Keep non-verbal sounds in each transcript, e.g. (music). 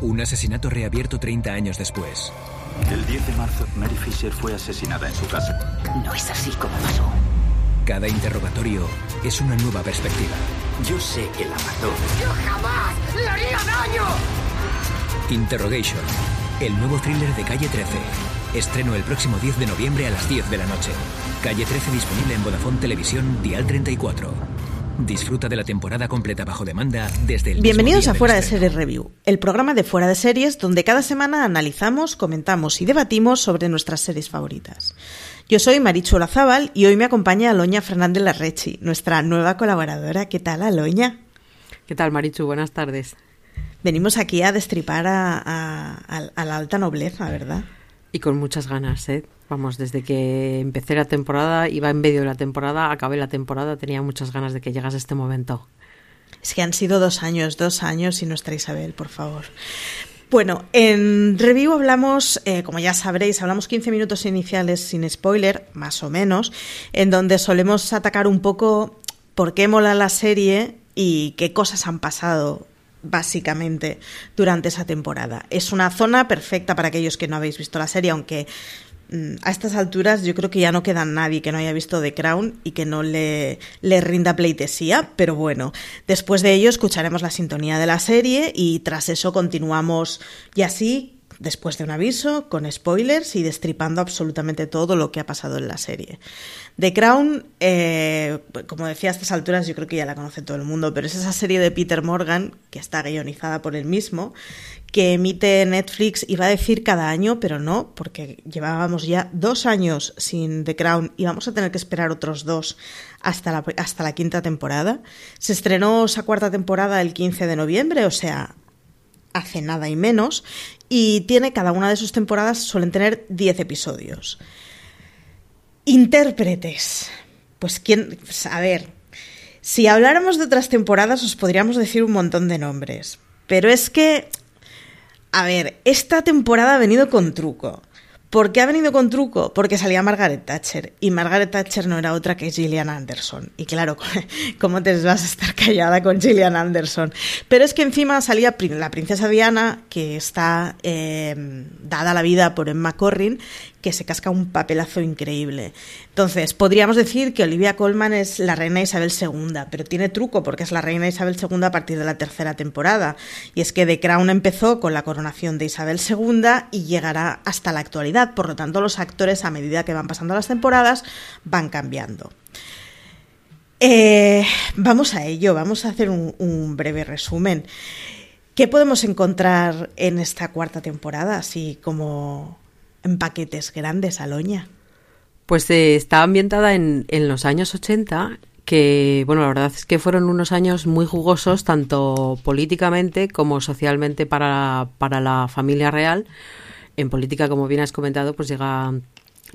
Un asesinato reabierto 30 años después. El 10 de marzo, Mary Fisher fue asesinada en su casa. No es así como pasó. Cada interrogatorio es una nueva perspectiva. Yo sé que la mató. ¡Yo jamás le haría daño! Interrogation, el nuevo thriller de Calle 13. Estreno el próximo 10 de noviembre a las 10 de la noche. Calle 13 disponible en Vodafone Televisión, Dial 34. Disfruta de la temporada completa bajo demanda desde el Bienvenidos mismo a Fuera de. Series Review, el programa de Fuera de Series donde cada semana analizamos, comentamos y debatimos sobre nuestras series favoritas. Yo soy Marichu Olazábal y hoy me acompaña Aloña Fernández Larrechi, nuestra nueva colaboradora. ¿Qué tal, Aloña? ¿Qué tal, Marichu? Buenas tardes. Venimos aquí a destripar a, a- a- a la alta nobleza, ¿verdad? Y con muchas ganas, ¿eh? Vamos, desde que empecé la temporada, iba en medio de la temporada, acabé la temporada, tenía muchas ganas de que llegase este momento. Es que han sido dos años, dos años y nuestra Isabel, por favor. Bueno, en review hablamos, eh, como ya sabréis, hablamos 15 minutos iniciales sin spoiler, más o menos, en donde solemos atacar un poco por qué mola la serie y qué cosas han pasado básicamente durante esa temporada. Es una zona perfecta para aquellos que no habéis visto la serie, aunque mm, a estas alturas yo creo que ya no queda nadie que no haya visto The Crown y que no le, le rinda pleitesía, pero bueno, después de ello escucharemos la sintonía de la serie y tras eso continuamos y así, después de un aviso, con spoilers y destripando absolutamente todo lo que ha pasado en la serie. The Crown, eh, como decía a estas alturas, yo creo que ya la conoce todo el mundo, pero es esa serie de Peter Morgan, que está guionizada por él mismo, que emite Netflix, iba a decir cada año, pero no, porque llevábamos ya dos años sin The Crown y vamos a tener que esperar otros dos hasta la, hasta la quinta temporada. Se estrenó esa cuarta temporada el 15 de noviembre, o sea, hace nada y menos, y tiene cada una de sus temporadas suelen tener 10 episodios. Intérpretes. Pues quién, pues, a ver, si habláramos de otras temporadas os podríamos decir un montón de nombres, pero es que a ver, esta temporada ha venido con truco. ¿Por qué ha venido con truco? Porque salía Margaret Thatcher. Y Margaret Thatcher no era otra que Gillian Anderson. Y claro, (laughs) ¿cómo te vas a estar callada con Gillian Anderson? Pero es que encima salía la princesa Diana, que está eh, dada la vida por Emma Corrin, que se casca un papelazo increíble. Entonces, podríamos decir que Olivia Colman es la reina Isabel II, pero tiene truco porque es la reina Isabel II a partir de la tercera temporada. Y es que The Crown empezó con la coronación de Isabel II y llegará hasta la actualidad. Por lo tanto, los actores, a medida que van pasando las temporadas, van cambiando. Eh, vamos a ello, vamos a hacer un, un breve resumen. ¿Qué podemos encontrar en esta cuarta temporada, así como en paquetes grandes, Aloña? Pues eh, está ambientada en, en los años 80, que, bueno, la verdad es que fueron unos años muy jugosos, tanto políticamente como socialmente para, para la familia real. En política, como bien has comentado, pues llega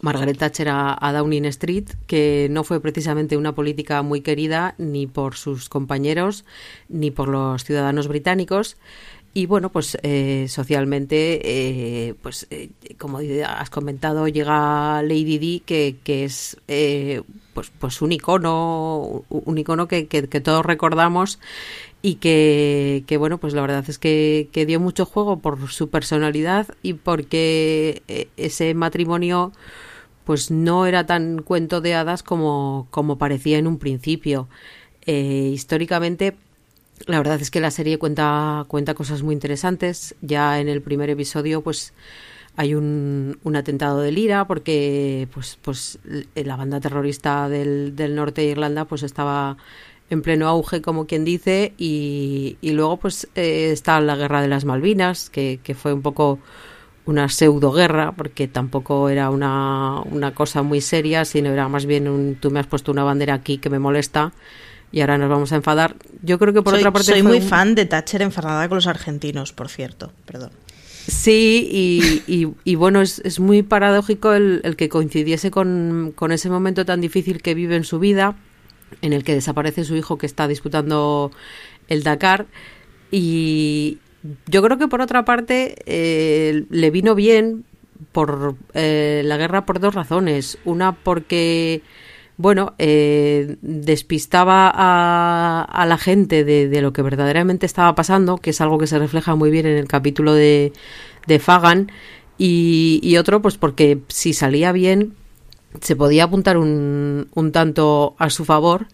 Margaret Thatcher a, a Downing Street, que no fue precisamente una política muy querida ni por sus compañeros ni por los ciudadanos británicos. Y bueno, pues eh, socialmente, eh, pues eh, como has comentado, llega Lady Di, que, que es eh, pues, pues un icono, un icono que, que, que todos recordamos y que, que, bueno, pues la verdad es que, que, dio mucho juego por su personalidad y porque eh, ese matrimonio pues no era tan cuento de hadas como, como parecía en un principio. Históricamente La verdad es que la serie cuenta, cuenta cosas muy interesantes. Ya en el primer episodio, pues hay un, un atentado de Lira porque pues, pues la banda terrorista del, del norte de Irlanda pues estaba en pleno auge, como quien dice, y, y luego pues eh, está la guerra de las Malvinas, que, que fue un poco una pseudo guerra, porque tampoco era una, una cosa muy seria, sino era más bien un tú me has puesto una bandera aquí que me molesta y ahora nos vamos a enfadar. Yo creo que por soy, otra parte... Soy muy un- fan de Thatcher enfadada con los argentinos, por cierto. Perdón. Sí, y, y- y bueno, es, es muy paradójico el, el que coincidiese con, con ese momento tan difícil que vive en su vida, en el que desaparece su hijo que está disputando el Dakar. Y yo creo que por otra parte eh, le vino bien por eh, la guerra por dos razones. Una porque bueno, eh, despistaba a, a la gente de, lo que verdaderamente estaba pasando, que es algo que se refleja muy bien en el capítulo de, de Fagan, y, y otro, pues porque si salía bien, se podía apuntar un, un tanto a su favor,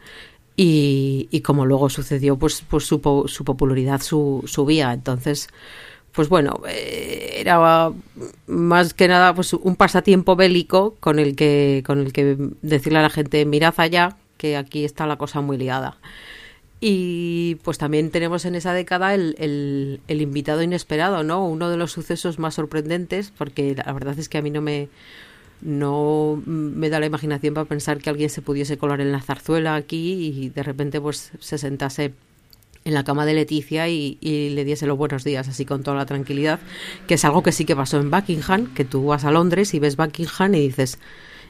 y, como luego sucedió, pues, pues su, su popularidad su- subía. Entonces, pues bueno, eh, era más que nada pues un pasatiempo bélico con el que con el que decirle a la gente mirad allá que aquí está la cosa muy liada. Y pues también tenemos en esa década el, el, el invitado inesperado, ¿no? Uno de los sucesos más sorprendentes, porque la verdad es que a mí no me no me da la imaginación para pensar que alguien se pudiese colar en la zarzuela aquí y de repente pues se sentase en la cama de Leticia y, y le diese los buenos días así con toda la tranquilidad, que es algo que sí que pasó en Buckingham, que tú vas a Londres y ves Buckingham y dices,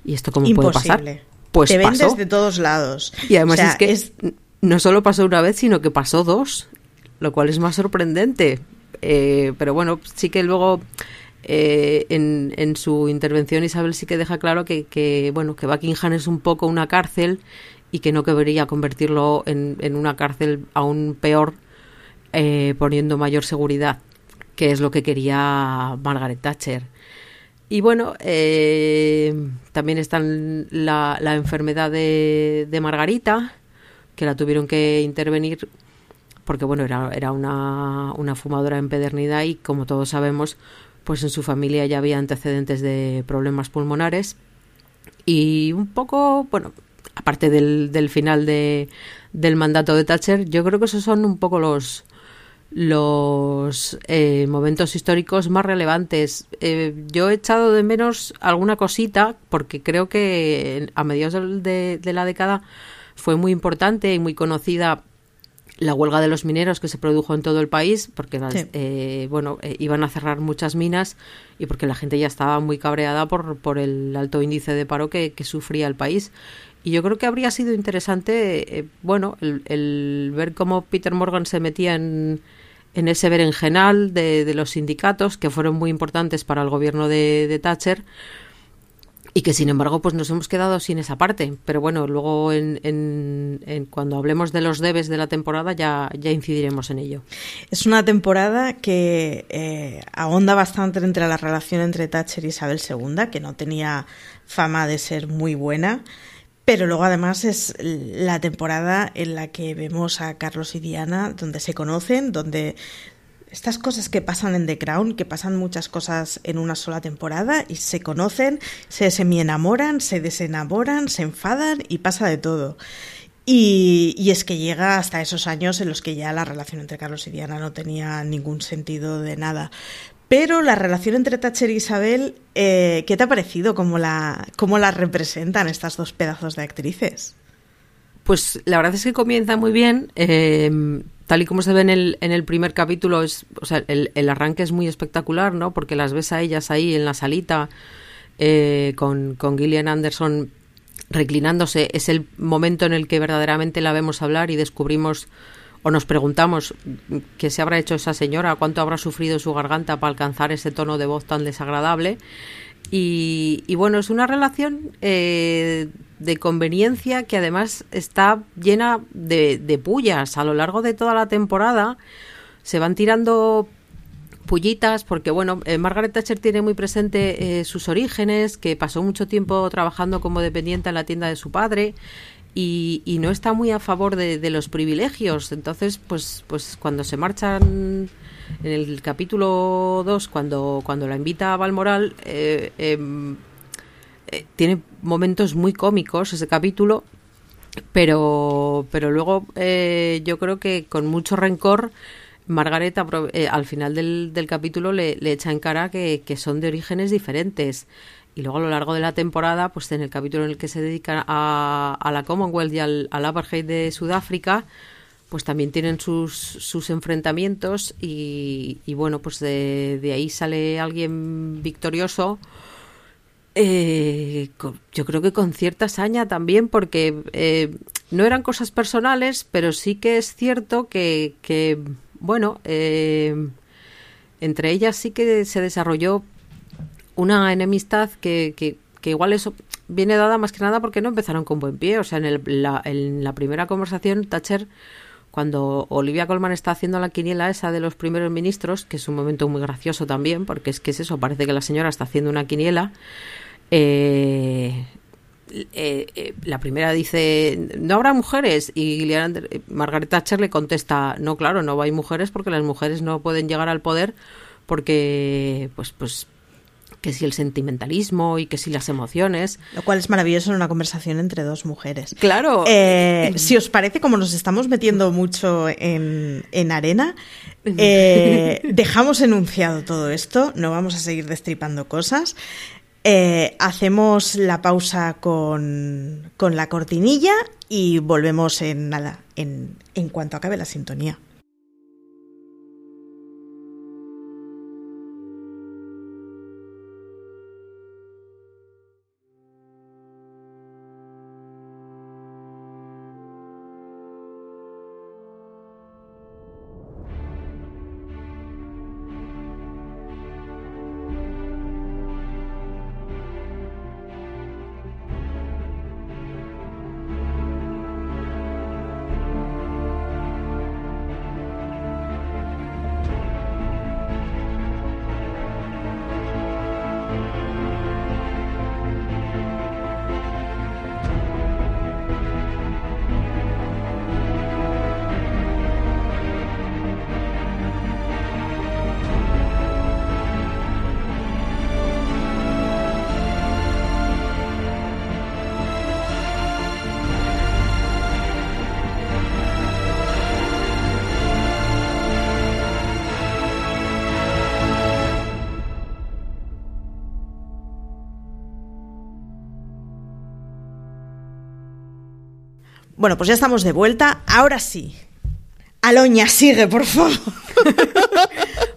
¿y esto cómo puede pasar? Imposible. Pues Te ven pasó. desde todos lados. Y además O sea, es que no solo pasó una vez, sino que pasó dos, lo cual es más sorprendente. Eh, pero bueno, sí que luego eh, en, en su intervención Isabel sí que deja claro que, que, bueno que Buckingham es un poco una cárcel y que no querría convertirlo en, en una cárcel aún peor eh, poniendo mayor seguridad, que es lo que quería Margaret Thatcher. Y bueno, eh, también está la, la enfermedad de, de Margarita, que la tuvieron que intervenir porque bueno, era, era una, una fumadora empedernida y como todos sabemos, pues en su familia ya había antecedentes de problemas pulmonares y un poco, bueno, aparte del, del final de, del mandato de Thatcher, yo creo que esos son un poco los los eh, momentos históricos más relevantes. Eh, yo he echado de menos alguna cosita porque creo que a mediados de, de la década fue muy importante y muy conocida la huelga de los mineros que se produjo en todo el país porque Sí. eh, bueno eh, iban a cerrar muchas minas y porque la gente ya estaba muy cabreada por, por el alto índice de paro que, que sufría el país y yo creo que habría sido interesante eh, bueno el, ver cómo Peter Morgan se metía en, en ese berenjenal de, de los sindicatos que fueron muy importantes para el gobierno de, de Thatcher y que sin embargo pues nos hemos quedado sin esa parte. Pero bueno luego en, en- en cuando hablemos de los debes de la temporada ya, ya incidiremos en ello. Es una temporada que eh, ahonda bastante entre la relación entre Thatcher y Isabel II, que no tenía fama de ser muy buena, pero luego además es la temporada en la que vemos a Carlos y Diana, donde se conocen, donde estas cosas que pasan en The Crown, que pasan muchas cosas en una sola temporada y se conocen, se semi-enamoran, se desenamoran, se enfadan y pasa de todo. Y, y es que llega hasta esos años en los que ya la relación entre Carlos y Diana no tenía ningún sentido de nada. Pero la relación entre Thatcher y Isabel, eh, ¿qué te ha parecido? ¿Cómo la, ¿Cómo la representan estas dos pedazos de actrices? Pues la verdad es que comienza muy bien. eh, tal y como se ve en el, en el primer capítulo, es, o sea, el, el arranque es muy espectacular, ¿no? Porque las ves a ellas ahí en la salita eh, con, con Gillian Anderson reclinándose. Es el momento en el que verdaderamente la vemos hablar y descubrimos o nos preguntamos qué se habrá hecho esa señora, cuánto habrá sufrido su garganta para alcanzar ese tono de voz tan desagradable. Y, y bueno, es una relación eh, de conveniencia que además está llena de, de pullas a lo largo de toda la temporada. Se van tirando pullitas porque bueno eh, Margaret Thatcher tiene muy presente eh, sus orígenes que pasó mucho tiempo trabajando como dependiente en la tienda de su padre y, no está muy a favor de, los privilegios. Entonces, pues, pues cuando se marchan en el capítulo 2, cuando, cuando la invita a Balmoral, eh, em, eh, tiene momentos muy cómicos ese capítulo, pero, pero luego eh, yo creo que con mucho rencor Margaret al final del, del capítulo le, le, echa en cara que, que son de orígenes diferentes y luego a lo largo de la temporada, pues en el capítulo en el que se dedica a, la Commonwealth y al, apartheid de Sudáfrica, pues también tienen sus, sus enfrentamientos y, bueno, pues de, ahí sale alguien victorioso. Eh, yo creo que con cierta hazaña también, porque eh, no eran cosas personales, pero sí que es cierto que, que bueno, eh, entre ellas sí que se desarrolló una enemistad que, que, igual eso viene dada más que nada porque no empezaron con buen pie. O sea, en, la, en la primera conversación, Thatcher, cuando Olivia Colman está haciendo la quiniela esa de los primeros ministros, que es un momento muy gracioso también, porque es que es eso, parece que la señora está haciendo una quiniela. Eh, eh, eh, la primera dice no habrá mujeres y Margaret Thatcher le contesta no claro no hay mujeres porque las mujeres no pueden llegar al poder porque pues pues que si el sentimentalismo y que si las emociones. Lo cual es maravilloso en una conversación entre dos mujeres. Claro. Eh, si os parece, como nos estamos metiendo mucho en, arena, eh, (laughs) dejamos enunciado todo esto, no vamos a seguir destripando cosas. Eh, hacemos la pausa con, con, la cortinilla y volvemos en nada, en, en cuanto acabe la sintonía. Bueno, pues ya estamos de vuelta. Ahora sí. Aloña, sigue, por favor. (laughs)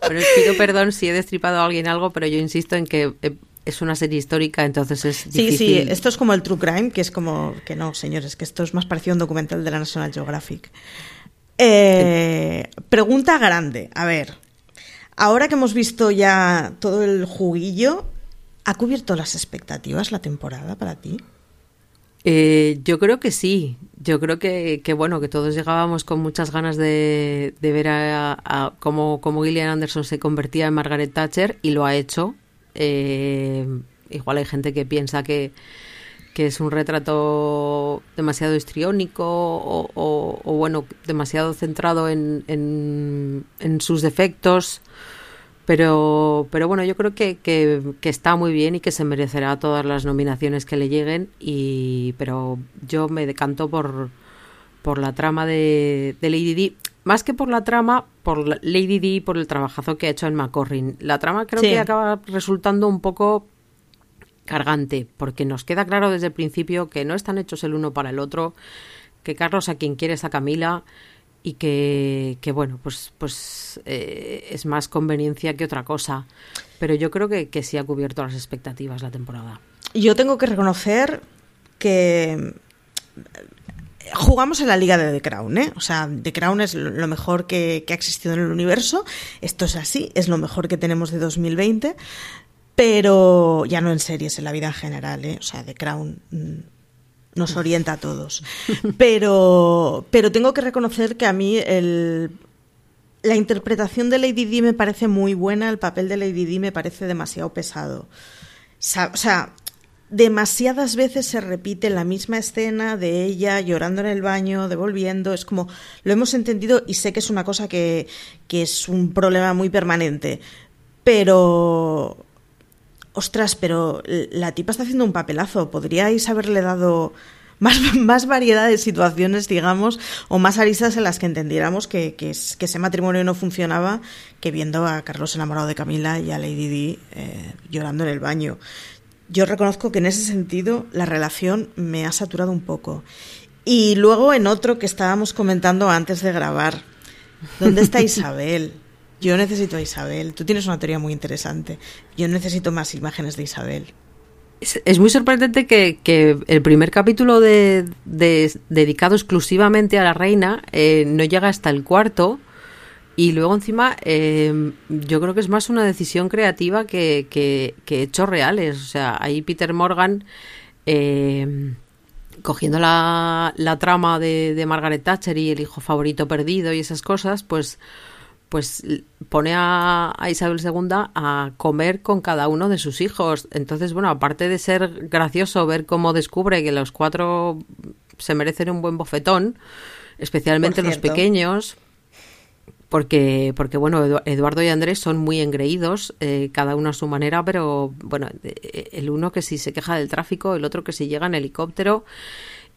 Bueno, pido perdón si he destripado a alguien algo, pero yo insisto en que eh, es una serie histórica, entonces es difícil. Sí, sí, esto es como el True Crime, que es como que no, señores, que esto es más parecido a un documental de la National Geographic. Eh, pregunta grande, a ver, ahora que hemos visto ya todo el juguillo, ¿ha cubierto las expectativas la temporada para ti? Eh, yo creo que sí. Yo creo que, que, bueno, que todos llegábamos con muchas ganas de, de ver a, cómo, Gillian Anderson se convertía en Margaret Thatcher y lo ha hecho. Eh, igual hay gente que piensa que, que es un retrato demasiado histriónico o, o, bueno, demasiado centrado en, en, en sus defectos. Pero, pero bueno, yo creo que, que, está muy bien y que se merecerá todas las nominaciones que le lleguen. Y, pero yo me decanto por, por la trama de, Lady Di. Más que por la trama, por Lady Di y por el trabajazo que ha hecho en McCorrin. La trama creo que acaba resultando un poco cargante, porque nos queda claro desde el principio que no están hechos el uno para el otro, que Carlos a quien quiere es a Camila y que, que bueno, pues, pues eh, es más conveniencia que otra cosa. Pero yo creo que, que sí ha cubierto las expectativas la temporada. Yo tengo que reconocer que jugamos en la liga de The Crown, ¿eh? O sea, The Crown es lo mejor que, que, ha existido en el universo. Esto es así, es lo mejor que tenemos de 2020. Pero ya no en series, en la vida en general, ¿eh? O sea, The Crown mm, nos orienta a todos. Pero, pero tengo que reconocer que a mí el, la interpretación de Lady Di me parece muy buena, el papel de Lady Di me parece demasiado pesado. O sea, demasiadas veces se repite la misma escena de ella llorando en el baño, devolviendo, es como lo hemos entendido y sé que es una cosa que, que es un problema muy permanente, pero ostras, pero la tipa está haciendo un papelazo, podríais haberle dado más, (laughs) más variedad de situaciones, digamos, o más aristas en las que entendiéramos que, que, ese matrimonio no funcionaba que viendo a Carlos enamorado de Camila y a Lady Di eh, llorando en el baño. Yo reconozco que en ese sentido la relación me ha saturado un poco. Y luego en otro que estábamos comentando antes de grabar, ¿dónde está (laughs) Isabel? Yo necesito a Isabel. Tú tienes una teoría muy interesante. Yo necesito más imágenes de Isabel. Es, muy sorprendente que, el primer capítulo de, dedicado exclusivamente a la reina eh, no llega hasta el cuarto. Y luego encima em, yo creo que es más una decisión creativa que, hechos reales. O sea, ahí Peter Morgan, em, cogiendo la, la trama de, de, Margaret Thatcher y el hijo favorito perdido y esas cosas, pues, pues pone a, a, Isabel II a comer con cada uno de sus hijos. Entonces, bueno, aparte de ser gracioso ver cómo descubre que los cuatro se merecen un buen bofetón, especialmente los pequeños, porque, porque bueno, Eduardo y Andrés son muy engreídos, eh, cada uno a su manera, pero bueno, eh, el uno que si se queja del tráfico, el otro que si llega en helicóptero.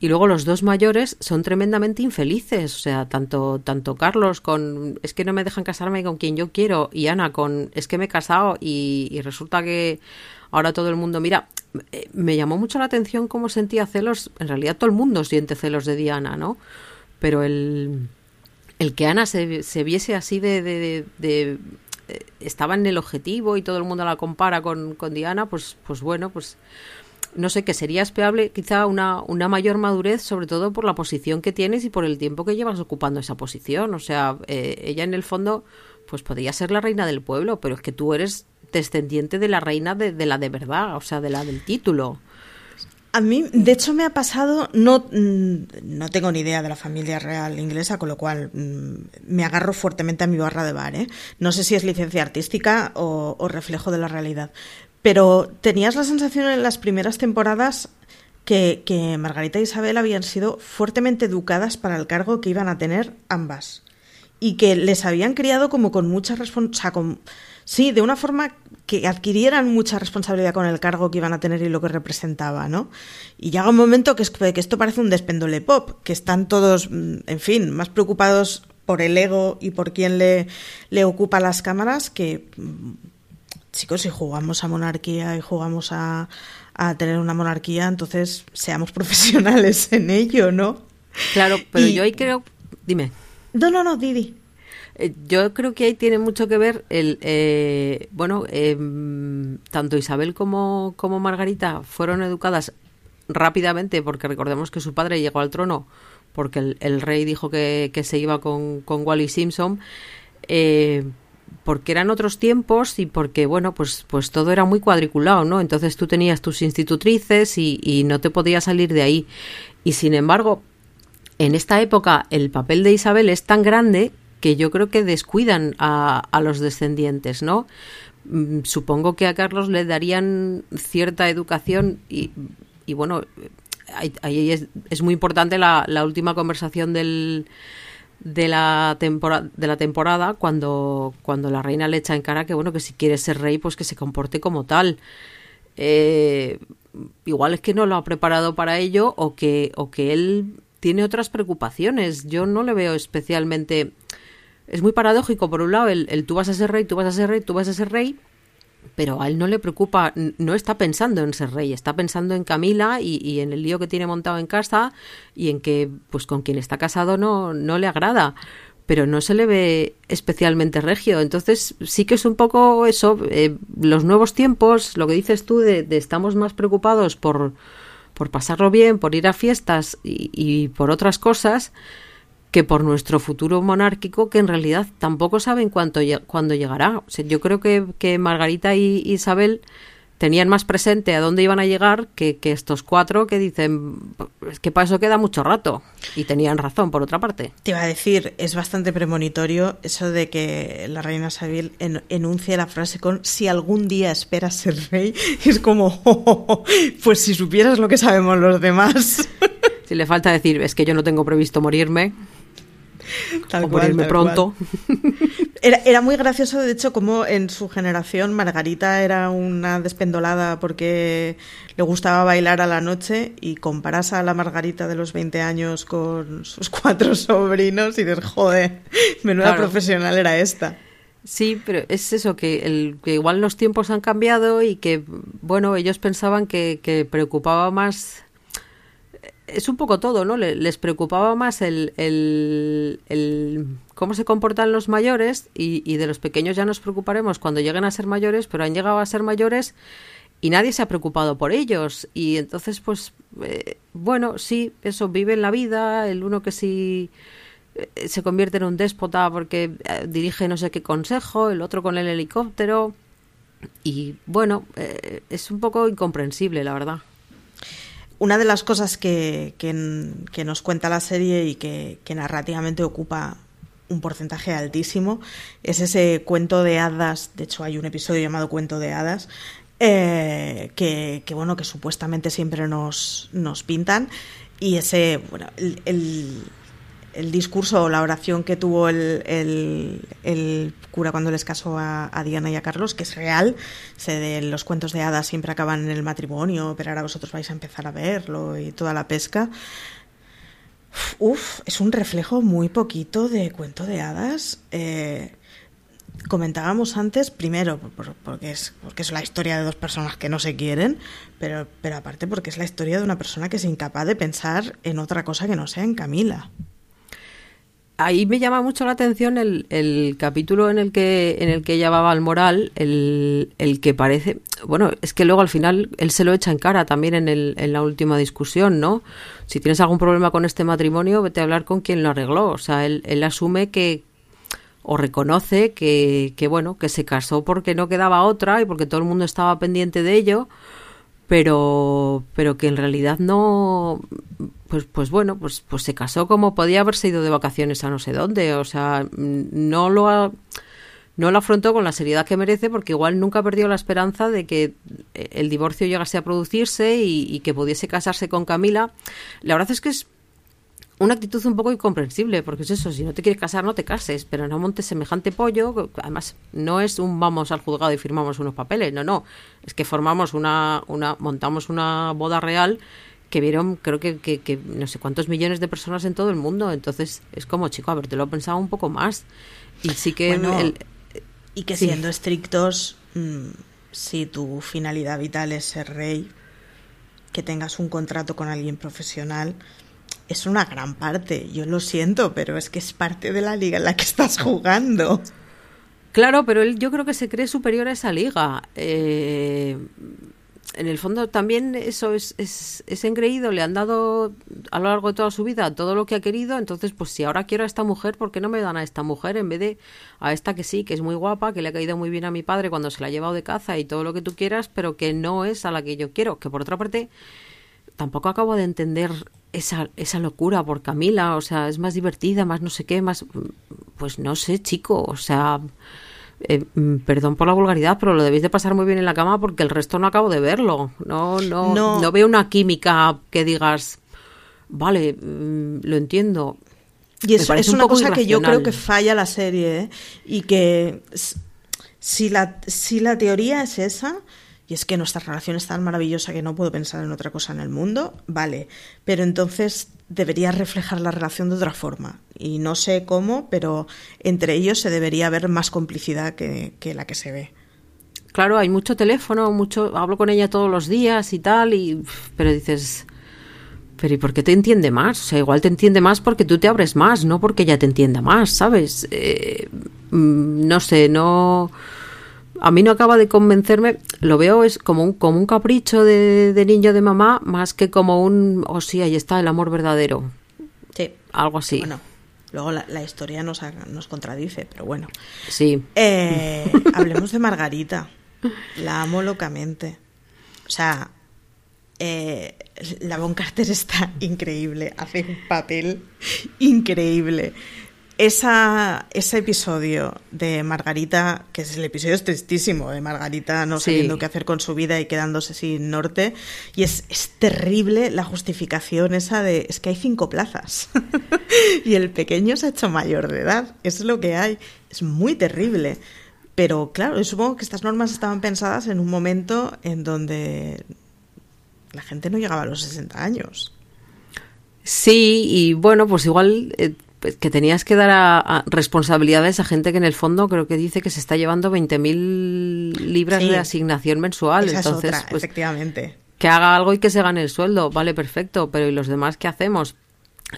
Y luego los dos mayores son tremendamente infelices, o sea, tanto, tanto Carlos con es que no me dejan casarme con quien yo quiero y Ana con es que me he casado y, resulta que ahora todo el mundo, mira, eh, me llamó mucho la atención cómo sentía celos, en realidad todo el mundo siente celos de Diana, ¿no? Pero el, el que Ana se, se viese así de, de, eh, estaba en el objetivo y todo el mundo la compara con, con, Diana, pues, pues bueno, pues no sé, que sería esperable quizá una, una mayor madurez, sobre todo por la posición que tienes y por el tiempo que llevas ocupando esa posición. O sea, eh, ella en el fondo, pues podría ser la reina del pueblo, pero es que tú eres descendiente de la reina de, la de verdad, o sea, de la del título. A mí, de hecho, me ha pasado, no, mm, no tengo ni idea de la familia real inglesa, con lo cual mm, me agarro fuertemente a mi barra de bar. ¿eh? No sé si es licencia artística o, reflejo de la realidad. Pero tenías la sensación en las primeras temporadas que, Margarita e Isabel habían sido fuertemente educadas para el cargo que iban a tener ambas. Y que les habían criado como con mucha responsabilidad. Sí, de una forma que adquirieran mucha responsabilidad con el cargo que iban a tener y lo que representaba, ¿no? Y llega un momento que, es, que esto parece un despéndole pop, que están todos, mm, en fin, más preocupados por el ego y por quién le, le ocupa las cámaras que, mm, chicos, si jugamos a monarquía y jugamos a, a tener una monarquía, entonces seamos (laughs) profesionales en ello, ¿no? Claro, pero yo ahí creo... Dime. No, no, no, Didi. Eh, yo creo que ahí tiene mucho que ver el, eh, bueno, em, tanto Isabel como, como Margarita fueron educadas rápidamente, porque recordemos que su padre llegó al trono porque el, rey dijo que, se iba con, con Wally Simpson, eh, porque eran otros tiempos y porque, bueno, pues, pues todo era muy cuadriculado, ¿no? Entonces tú tenías tus institutrices y, y no te podías salir de ahí. Y sin embargo, en esta época el papel de Isabel es tan grande que yo creo que descuidan a, a los descendientes, ¿no? Mm, supongo que a Carlos le darían cierta educación y, y bueno, ahí es, es, muy importante la, la última conversación del, de la temporada de la temporada cuando cuando la reina le echa en cara que bueno que si quiere ser rey pues que se comporte como tal. Eh, igual es que no lo ha preparado para ello o que o que él tiene otras preocupaciones. Yo no le veo especialmente es muy paradójico, por un lado, el, tú vas a ser rey, tú vas a ser rey, tú vas a ser rey, pero a él no le preocupa, no está pensando en ser rey, está pensando en Camila y, en el lío que tiene montado en casa y en que, pues con quien está casado no, no le agrada, pero no se le ve especialmente regio. Entonces sí que es un poco eso, eh, los nuevos tiempos, lo que dices tú de, estamos más preocupados por, por pasarlo bien, por ir a fiestas y, y por otras cosas que por nuestro futuro monárquico, que en realidad tampoco saben cuánto, cuándo llegará. yo creo que, que Margarita y Isabel tenían más presente a dónde iban a llegar que, que estos cuatro que dicen es que para eso queda mucho rato. Y tenían razón, por otra parte. Te iba a decir, es bastante premonitorio eso de que la reina Sabil en, enuncie la frase con si algún día esperas ser rey. (laughs) Es como, pues si supieras lo que sabemos los demás. (laughs) Si le falta decir, es que yo no tengo previsto morirme. (laughs) Tal o cual, morirme tal pronto. (laughs) Era, era muy gracioso, de hecho, como en su generación Margarita era una despendolada porque le gustaba bailar a la noche y comparas a la Margarita de los 20 años con sus (laughs) cuatro sobrinos y dices, joder, menuda Claro. profesional era esta. Sí, pero es eso, que, el, que igual los tiempos han cambiado y que, bueno, ellos pensaban que, que preocupaba más... Es un poco todo, ¿no? Le- Les preocupaba más el, el, el cómo se comportan los mayores y, y de los pequeños ya nos preocuparemos cuando lleguen a ser mayores, pero han llegado a ser mayores y nadie se ha preocupado por ellos. Y entonces, pues, eh, bueno, sí, eso, viven la vida, el uno que sí eh, se convierte en un déspota porque eh, dirige no sé qué consejo, el otro con el helicóptero. Y bueno, eh, es un poco incomprensible, la verdad. Una de las cosas que, que, nos cuenta la serie y que, narrativamente ocupa un porcentaje altísimo es ese cuento de hadas. De hecho, hay un episodio llamado Cuento de hadas. eh, que, bueno que supuestamente siempre nos, nos pintan y ese bueno el, el discurso o la oración que tuvo el, el, cura cuando les casó a, Diana y a Carlos, que es real, se de los cuentos de hadas siempre acaban en el matrimonio, pero ahora vosotros vais a empezar a verlo y toda la pesca. Uf, es un reflejo muy poquito de cuento de hadas. Eh, comentábamos antes, primero, por, porque, es, porque es la historia de dos personas que no se quieren, pero, pero aparte porque es la historia de una persona que es incapaz de pensar en otra cosa que no sea en Camila ahí me llama mucho la atención el, el, capítulo en el que en el que ella va al moral, el, el, que parece, bueno, es que luego al final él se lo echa en cara también en, el, en la última discusión, ¿no? Si tienes algún problema con este matrimonio, vete a hablar con quien lo arregló. O sea, él, él asume que o reconoce que, que bueno, que se casó porque no quedaba otra y porque todo el mundo estaba pendiente de ello pero pero que en realidad no pues pues bueno pues pues se casó como podía haberse ido de vacaciones a no sé dónde o sea no lo ha, no lo afrontó con la seriedad que merece porque igual nunca perdió la esperanza de que el divorcio llegase a producirse y, y que pudiese casarse con Camila. La verdad es que es una actitud un poco incomprensible, porque es eso, si no te quieres casar, no te cases, pero no montes semejante pollo, además no es un vamos al juzgado y firmamos unos papeles, no, no, es que formamos una, una montamos una boda real que vieron, creo que, que, que, no sé cuántos millones de personas en todo el mundo, entonces es como, chico, a ver, te lo he pensado un poco más, y sí que... Bueno, el, y que sí. siendo estrictos, mmm, si tu finalidad vital es ser rey, que tengas un contrato con alguien profesional, es una gran parte. Yo lo siento, pero es que es parte de la liga en la que estás jugando. Claro, pero él yo creo que se cree superior a esa liga. Eh, en el fondo también eso es, es, es, engreído, le han dado a lo largo de toda su vida todo lo que ha querido, entonces pues si ahora quiero a esta mujer, ¿por qué no me dan a esta mujer en vez de a esta que sí, que es muy guapa, que le ha caído muy bien a mi padre cuando se la ha llevado de caza y todo lo que tú quieras, pero que no es a la que yo quiero? Que por otra parte tampoco acabo de entender esa, esa locura por Camila, o sea, es más divertida, más no sé qué, más, pues no sé, chico, o sea, eh, perdón por la vulgaridad, pero lo debéis de pasar muy bien en la cama porque el resto no acabo de verlo, no, no, no, no veo una química que digas, vale, mm, lo entiendo. Y eso es una cosa que yo creo que falla la serie, ¿eh? y que si la, si la teoría es esa, y es que nuestra relación es tan maravillosa que no puedo pensar en otra cosa en el mundo, vale, pero entonces debería reflejar la relación de otra forma. Y no sé cómo, pero entre ellos se debería ver más complicidad que, la que se ve. Claro, hay mucho teléfono, mucho hablo con ella todos los días y tal, y pero dices, pero ¿y por qué te entiende más? O sea, igual te entiende más porque tú te abres más, no porque ella te entienda más, ¿sabes? Eh, no sé, no a mí no acaba de convencerme, lo veo es como un, como un capricho de, de niño de mamá, más que como un, oh sí, ahí está el amor verdadero. Sí. Algo así. Bueno, luego la, la historia nos, nos, contradice, pero bueno. Sí. Eh, (laughs) hablemos de Margarita. La amo locamente. O sea, eh, la Von Carter está increíble, hace un papel increíble. Esa, ese episodio de Margarita, que es el episodio es tristísimo, de Margarita no Sí. sabiendo qué hacer con su vida y quedándose sin norte, y es, es terrible la justificación esa de es que hay cinco plazas (laughs) y el pequeño se ha hecho mayor de edad, eso es lo que hay, es muy terrible. Pero claro, yo supongo que estas normas estaban pensadas en un momento en donde la gente no llegaba a los 60 años. Sí, y bueno, pues igual eh, pues que tenías que dar a, a responsabilidades a gente que en el fondo creo que dice que se está llevando 20.000 libras Sí. de asignación mensual. Esa Entonces, es otra, pues, efectivamente. que haga algo y que se gane el sueldo, vale, perfecto, pero ¿y los demás qué hacemos?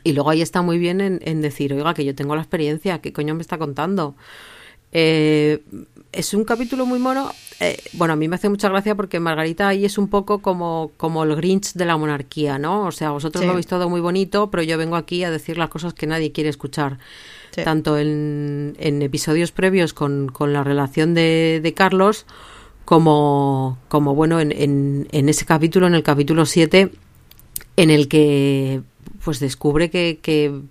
Y luego ahí está muy bien en, en decir, oiga, que yo tengo la experiencia, ¿qué coño me está contando? Eh, es un capítulo muy mono. Eh, bueno, a mí me hace mucha gracia porque Margarita ahí es un poco como, como el Grinch de la monarquía, ¿no? O sea, vosotros Sí. lo habéis todo muy bonito, pero yo vengo aquí a decir las cosas que nadie quiere escuchar. Sí. Tanto en, en episodios previos con, con la relación de, de Carlos, como, como bueno, en, en, en ese capítulo, en el capítulo 7, en el que pues descubre que, que,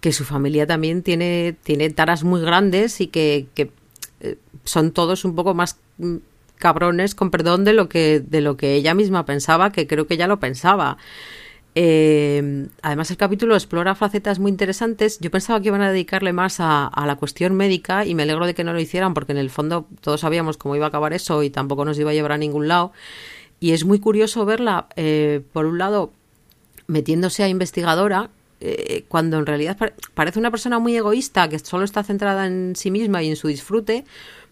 que su familia también tiene, tiene taras muy grandes y que, que, eh, son todos un poco más mm, cabrones, con perdón, de lo que, de lo que ella misma pensaba, que creo que ya lo pensaba. Eh, además, el capítulo explora facetas muy interesantes. Yo pensaba que iban a dedicarle más a, la cuestión médica y me alegro de que no lo hicieran porque en el fondo todos sabíamos cómo iba a acabar eso y tampoco nos iba a llevar a ningún lado. Y es muy curioso verla, eh, por un lado, metiéndose a investigadora, eh, cuando en realidad pare- parece una persona muy egoísta que solo está centrada en sí misma y en su disfrute,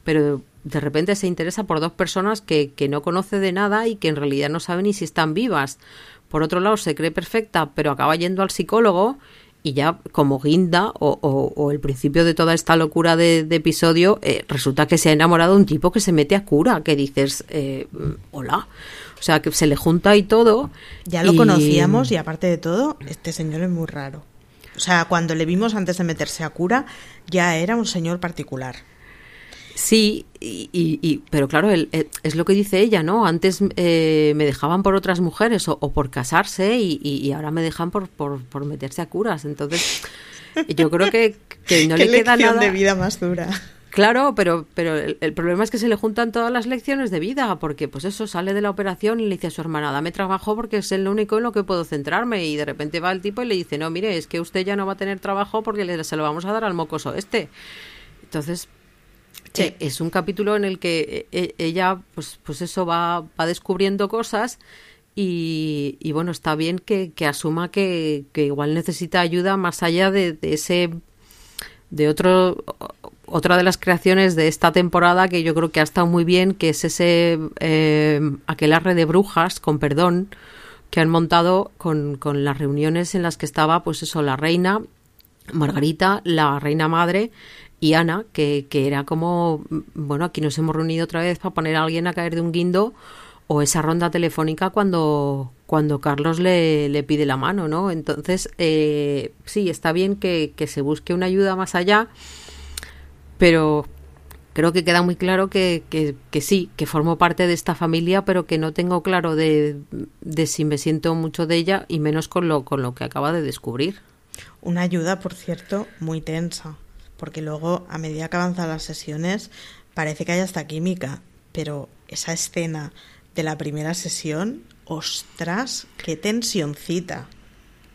pero de repente se interesa por dos personas que, que no conoce de nada y que en realidad no sabe ni si están vivas. Por otro lado, se cree perfecta, pero acaba yendo al psicólogo y ya como guinda o, o- o el principio de toda esta locura de, de episodio, eh, resulta que se ha enamorado de un tipo que se mete a cura, que dices, eh, hola. O sea, que se le junta y todo. Ya lo y- conocíamos y aparte de todo, este señor es muy raro. O sea, cuando le vimos antes de meterse a cura, ya era un señor particular. Sí, y, y- y- pero claro, el- el- es lo que dice ella, ¿no? Antes eh, me dejaban por otras mujeres o, o por casarse y, ahora me dejan por, por, por meterse a curas. Entonces, yo creo que, que no (laughs) Qué le queda nada. de vida más dura. Claro, pero, pero el, el problema es que se le juntan todas las lecciones de vida, porque pues eso, sale de la operación y le dice a su hermana, dame trabajo porque es el único en lo que puedo centrarme. Y de repente va el tipo y le dice, no, mire, es que usted ya no va a tener trabajo porque le, se lo vamos a dar al mocoso este. Entonces, Sí. eh, es un capítulo en el que eh, ella, pues, pues eso, va, va descubriendo cosas y, y bueno, está bien que, que asuma que, que igual necesita ayuda más allá de, de ese de otro otra de las creaciones de esta temporada que yo creo que ha estado muy bien que es ese eh, aquelarre de brujas con perdón que han montado con, las reuniones en las que estaba pues eso la reina Margarita la reina madre y Ana que, que era como bueno aquí nos hemos reunido otra vez para poner a alguien a caer de un guindo o esa ronda telefónica cuando cuando Carlos le, le pide la mano, ¿no? Entonces, eh, sí, está bien que, que se busque una ayuda más allá, pero creo que queda muy claro que, que, que sí, que formo parte de esta familia, pero que no tengo claro de, de si me siento mucho de ella y menos con lo, con lo que acaba de descubrir. Una ayuda, por cierto, muy tensa, porque luego, a medida que avanzan las sesiones, parece que hay hasta química, pero esa escena de la primera sesión, ostras, qué tensioncita.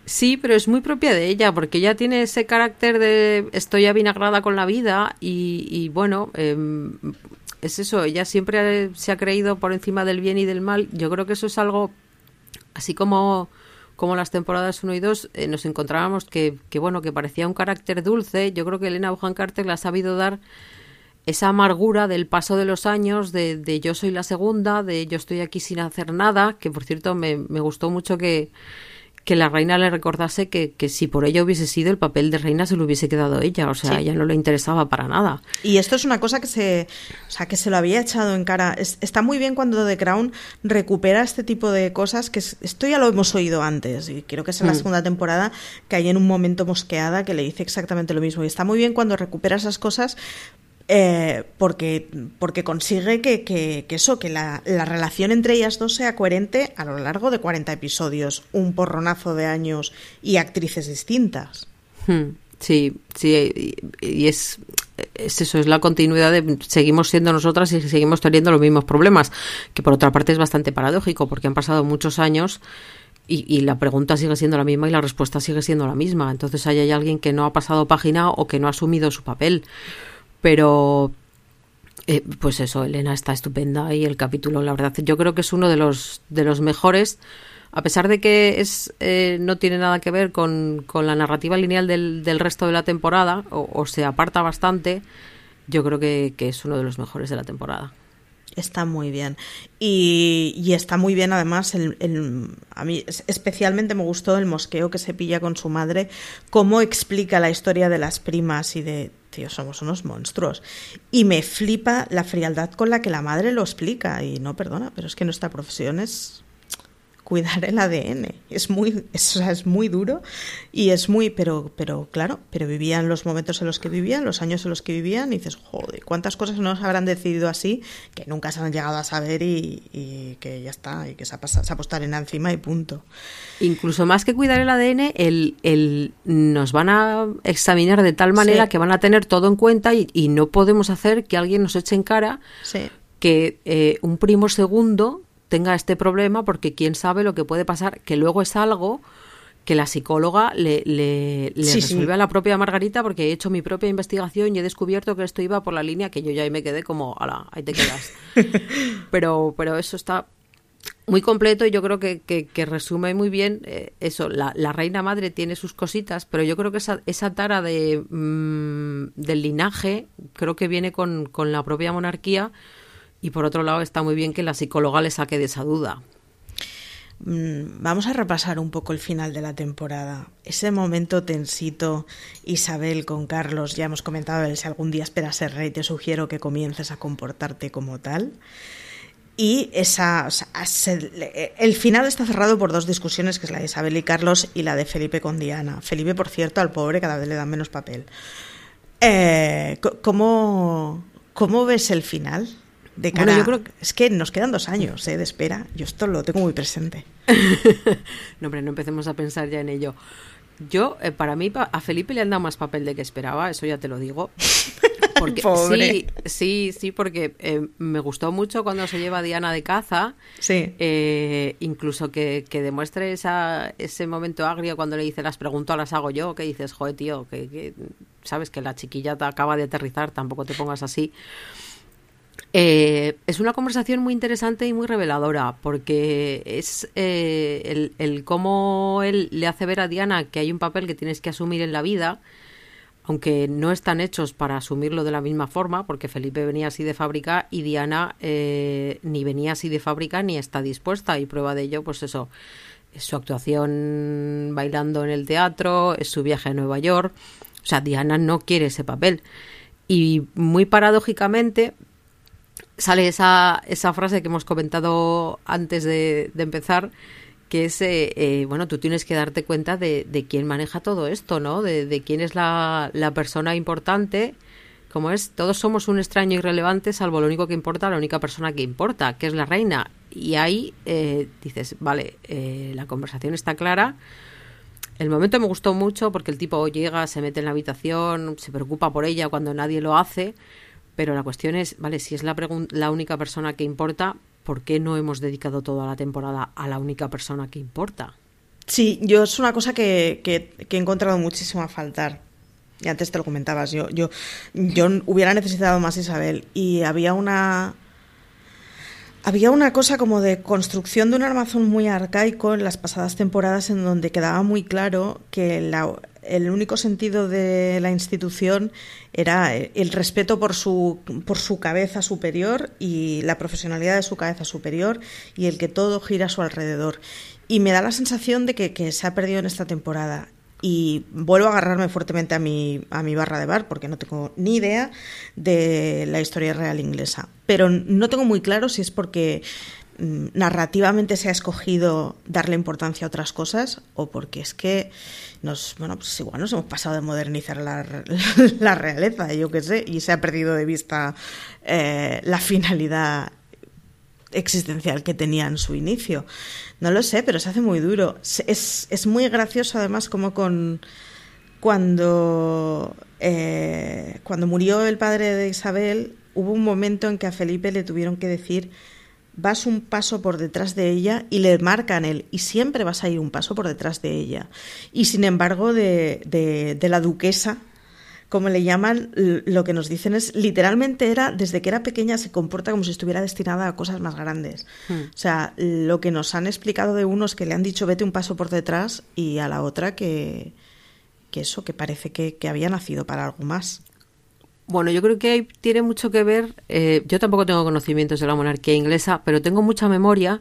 Sí, pero es muy propia de ella, porque ella tiene ese carácter de estoy avinagrada con la vida y, y bueno, eh, es eso, ella siempre se ha creído por encima del bien y del mal. Yo creo que eso es algo, así como, como las temporadas 1 y 2, eh, nos encontrábamos que, que, bueno, que parecía un carácter dulce. Yo creo que Elena Bohan Carter la ha sabido dar esa amargura del paso de los años, de, de, yo soy la segunda, de yo estoy aquí sin hacer nada, que por cierto me, me gustó mucho que, que, la reina le recordase que, que, si por ella hubiese sido el papel de reina se lo hubiese quedado ella, o sea, sí. ella no le interesaba para nada. Y esto es una cosa que se, o sea, que se lo había echado en cara. Es, está muy bien cuando The Crown recupera este tipo de cosas, que es, esto ya lo hemos oído antes, y creo que es en la mm. segunda temporada que hay en un momento mosqueada que le dice exactamente lo mismo. Y está muy bien cuando recupera esas cosas eh, porque, porque consigue que, que, eso, que la, la, relación entre ellas dos sea coherente a lo largo de 40 episodios, un porronazo de años y actrices distintas. Hmm, sí, sí, y es, es eso, es la continuidad de seguimos siendo nosotras y seguimos teniendo los mismos problemas, que por otra parte es bastante paradójico, porque han pasado muchos años y, y, la pregunta sigue siendo la misma y la respuesta sigue siendo la misma. Entonces ahí hay alguien que no ha pasado página o que no ha asumido su papel. Pero eh, pues eso, Elena está estupenda y el capítulo, la verdad, yo creo que es uno de los, de los mejores, a pesar de que es, eh, no tiene nada que ver con, con la narrativa lineal del, del, resto de la temporada, o, o se aparta bastante, yo creo que, que, es uno de los mejores de la temporada. Está muy bien. Y, y está muy bien, además, el, el, a mí especialmente me gustó el mosqueo que se pilla con su madre, cómo explica la historia de las primas y de, tío, somos unos monstruos. Y me flipa la frialdad con la que la madre lo explica. Y no, perdona, pero es que nuestra profesión es cuidar el ADN. Es muy, es, o sea, es muy duro y es muy, pero, pero claro, pero vivían los momentos en los que vivían, los años en los que vivían, y dices, joder, cuántas cosas no se habrán decidido así que nunca se han llegado a saber y, y que ya está, y que se ha, pasado, se ha puesto arena encima y punto. Incluso más que cuidar el ADN, el, el nos van a examinar de tal manera sí. que van a tener todo en cuenta y, y, no podemos hacer que alguien nos eche en cara sí. que eh, un primo segundo tenga este problema porque quién sabe lo que puede pasar, que luego es algo que la psicóloga le, le, le sí, resuelve sí. a la propia Margarita porque he hecho mi propia investigación y he descubierto que esto iba por la línea que yo ya ahí me quedé como, ala, ahí te quedas. (laughs) pero, pero eso está muy completo y yo creo que, que, que resume muy bien eh, eso. La, la, reina madre tiene sus cositas, pero yo creo que esa, esa tara de, mmm, del linaje creo que viene con, con la propia monarquía y por otro lado está muy bien que la psicóloga le saque de esa duda. Vamos a repasar un poco el final de la temporada. Ese momento tensito, Isabel con Carlos, ya hemos comentado, si algún día esperas ser rey, te sugiero que comiences a comportarte como tal. Y esa, el final está cerrado por dos discusiones, que es la de Isabel y Carlos y la de Felipe con Diana. Felipe, por cierto, al pobre cada vez le dan menos papel. Eh, ¿cómo, ¿Cómo ves el final? De cara. Bueno, yo creo que... Es que nos quedan dos años ¿eh? de espera. Yo esto lo tengo muy presente. (laughs) no, hombre, no empecemos a pensar ya en ello. Yo, eh, para mí, a Felipe le han dado más papel de que esperaba, eso ya te lo digo. (laughs) Porque, Pobre. Sí, sí, sí, porque eh, me gustó mucho cuando se lleva a Diana de caza. Sí. Eh, incluso que, que demuestre esa, ese momento agrio cuando le dice las preguntas las hago yo, que dices, joder, tío, que, que sabes que la chiquilla te acaba de aterrizar, tampoco te pongas así. Eh, es una conversación muy interesante y muy reveladora, porque es eh, el, el, cómo él le hace ver a Diana que hay un papel que tienes que asumir en la vida, aunque no están hechos para asumirlo de la misma forma, porque Felipe venía así de fábrica y Diana eh, ni venía así de fábrica ni está dispuesta, y prueba de ello, pues eso, es su actuación bailando en el teatro, es su viaje a Nueva York, o sea, Diana no quiere ese papel. Y muy paradójicamente, sale esa, esa frase que hemos comentado antes de, empezar, que es, eh, eh, bueno, tú tienes que darte cuenta de, quién maneja todo esto, ¿no? De, de quién es la, la, persona importante, como es, todos somos un extraño irrelevante, salvo lo único que importa, la única persona que importa, que es la reina. Y ahí eh, dices, vale, eh, la conversación está clara. El momento me gustó mucho porque el tipo llega, se mete en la habitación, se preocupa por ella cuando nadie lo hace, pero la cuestión es, vale, si es la, la única persona que importa, ¿por qué no hemos dedicado toda la temporada a la única persona que importa? Sí, yo es una cosa que, que, que he encontrado muchísimo a faltar. Y antes te lo comentabas, yo, yo, yo hubiera necesitado más Isabel. Y había una. Había una cosa como de construcción de un armazón muy arcaico en las pasadas temporadas en donde quedaba muy claro que la, el único sentido de la institución era el respeto por su, por su cabeza superior y la profesionalidad de su cabeza superior y el que todo gira a su alrededor. Y me da la sensación de que, que se ha perdido en esta temporada. Y vuelvo a agarrarme fuertemente a mi, a mi barra de bar porque no tengo ni idea de la historia real inglesa. Pero no tengo muy claro si es porque mm, narrativamente se ha escogido darle importancia a otras cosas o porque es que nos, bueno, pues igual nos hemos pasado de modernizar la, (laughs) la realeza, yo qué sé, y se ha perdido de vista eh, la finalidad existencial que tenía en su inicio. No lo sé, pero se hace muy duro. Es, es muy gracioso además como con cuando, eh, cuando murió el padre de Isabel, hubo un momento en que a Felipe le tuvieron que decir vas un paso por detrás de ella y le marcan él y siempre vas a ir un paso por detrás de ella. Y sin embargo de, de, de la duquesa como le llaman, lo que nos dicen es, literalmente era, desde que era pequeña se comporta como si estuviera destinada a cosas más grandes. Hmm. O sea, lo que nos han explicado de unos que le han dicho vete un paso por detrás y a la otra que, que eso, que parece que, que había nacido para algo más. Bueno, yo creo que tiene mucho que ver, eh, yo tampoco tengo conocimientos de la monarquía inglesa, pero tengo mucha memoria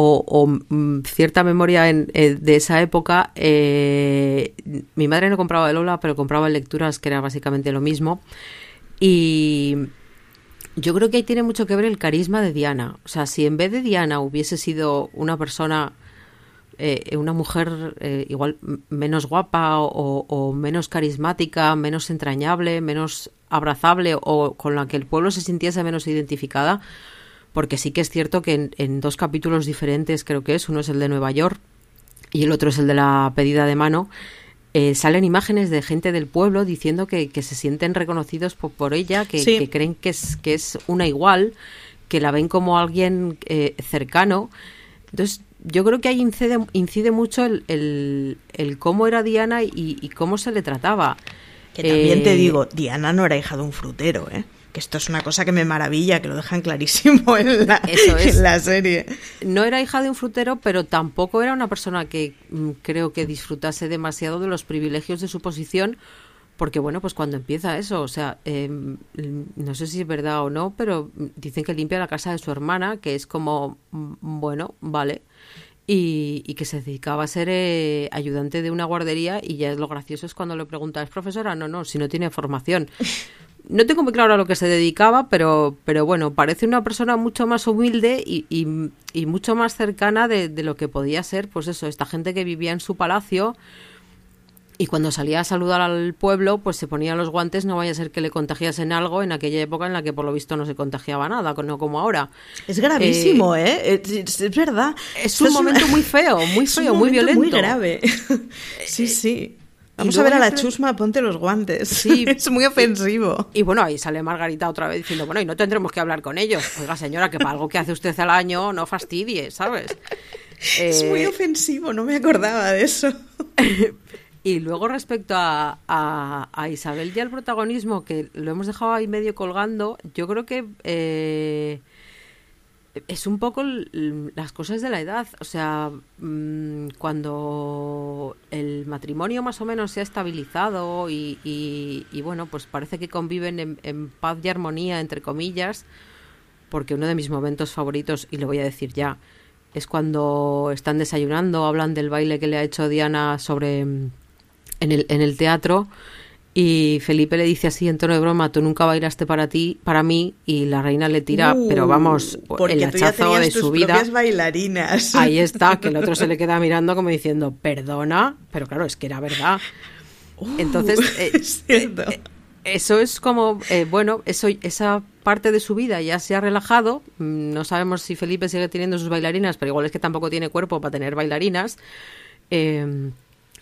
o, mm, cierta memoria en, eh, de esa época. Eh, mi madre no compraba el Lola, pero compraba lecturas que era básicamente lo mismo. Y yo creo que ahí tiene mucho que ver el carisma de Diana. O sea, si en vez de Diana hubiese sido una persona, eh, una mujer igual menos guapa o, menos carismática, menos entrañable, menos abrazable o con la que el pueblo se sintiese menos identificada, porque sí que es cierto que en, dos capítulos diferentes, creo que es, uno es el de Nueva York y el otro es el de la pedida de mano, eh, salen imágenes de gente del pueblo diciendo que, se sienten reconocidos por, ella, que, creen que es, que es una igual, que la ven como alguien eh, cercano. Entonces, yo creo que ahí incide, incide mucho el, el, cómo era Diana y, cómo se le trataba. Que también te eh, digo, Diana no era hija de un frutero, ¿eh? Que esto es una cosa que me maravilla, que lo dejan clarísimo en la, la serie. No era hija de un frutero, pero tampoco era una persona que mm, creo que disfrutase demasiado de los privilegios de su posición, porque bueno, pues cuando empieza eso, o sea, em, no sé si es verdad o no, pero dicen que limpia la casa de su hermana, que es como, mm, bueno, vale. Y, que se dedicaba a ser eh, ayudante de una guardería y ya es lo gracioso es cuando le preguntas, ¿es profesora? No, no, si no tiene formación. No tengo muy claro a lo que se dedicaba, pero, pero bueno, parece una persona mucho más humilde y, y, mucho más cercana de, lo que podía ser, pues eso, esta gente que vivía en su palacio y cuando salía a saludar al pueblo, pues se ponía los guantes, no vaya a ser que le contagiasen algo en aquella época en la que por lo visto no se contagiaba nada, no como ahora. Es gravísimo, ¿eh? ¿eh? Es, verdad. Es un momento muy feo, muy (laughs) feo, muy violento. Muy grave. (laughs) sí, sí. Vamos a ver a la chusma, ponte los guantes. Sí. (laughs) es muy ofensivo. Y bueno, ahí sale Margarita otra vez diciendo, bueno, y no tendremos que hablar con ellos. Oiga, señora, que para algo que hace usted al año no fastidie, ¿sabes? (laughs) Es muy eh, ofensivo, no me acordaba de eso. (laughs) y luego respecto a, a, Isabel y al protagonismo, que lo hemos dejado ahí medio colgando, yo creo que... Eh, es un poco las cosas de la edad. O sea, mm, cuando el matrimonio más o menos se ha estabilizado y, bueno, pues parece que conviven en, paz y armonía, entre comillas, porque uno de mis momentos favoritos, y lo voy a decir ya, es cuando están desayunando, hablan del baile que le ha hecho Diana sobre en el, en el teatro y Felipe le dice así en tono de broma, tú nunca bailaste para ti, para mí, y la reina le tira, uh, pero vamos, el hachazo de su vida. bailarinas. Ahí está, que el otro se le (laughs) queda mirando como diciendo, perdona, pero claro, es que era verdad. Uh, Entonces, (laughs) eh, eh, eso es como, eh, bueno, eso, esa parte de su vida ya se ha relajado. Mm, no sabemos si Felipe sigue teniendo sus bailarinas, pero igual es que tampoco tiene cuerpo para tener bailarinas. Eh,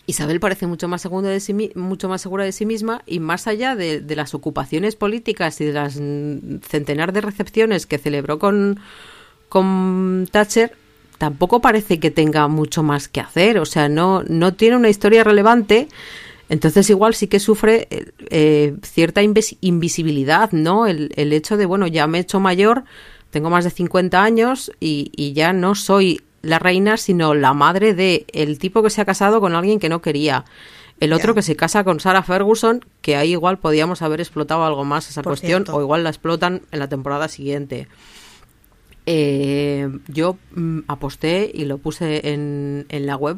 Isabel parece mucho más, de sí, mucho más segura de sí misma y más allá de, las ocupaciones políticas y de las centenar de recepciones que celebró con, con Thatcher, tampoco parece que tenga mucho más que hacer. O sea, no, no tiene una historia relevante. Entonces igual sí que sufre eh, cierta invisibilidad, ¿no? El, hecho de, bueno, ya me he hecho mayor, tengo más de 50 años y ya no soy la reina, sino la madre de el tipo que se ha casado con alguien que no quería. El otro que se casa con Sarah Ferguson, que ahí igual podíamos haber explotado algo más esa cuestión, o igual la explotan en la temporada siguiente. Eh, yo mm, aposté y lo puse en, en la web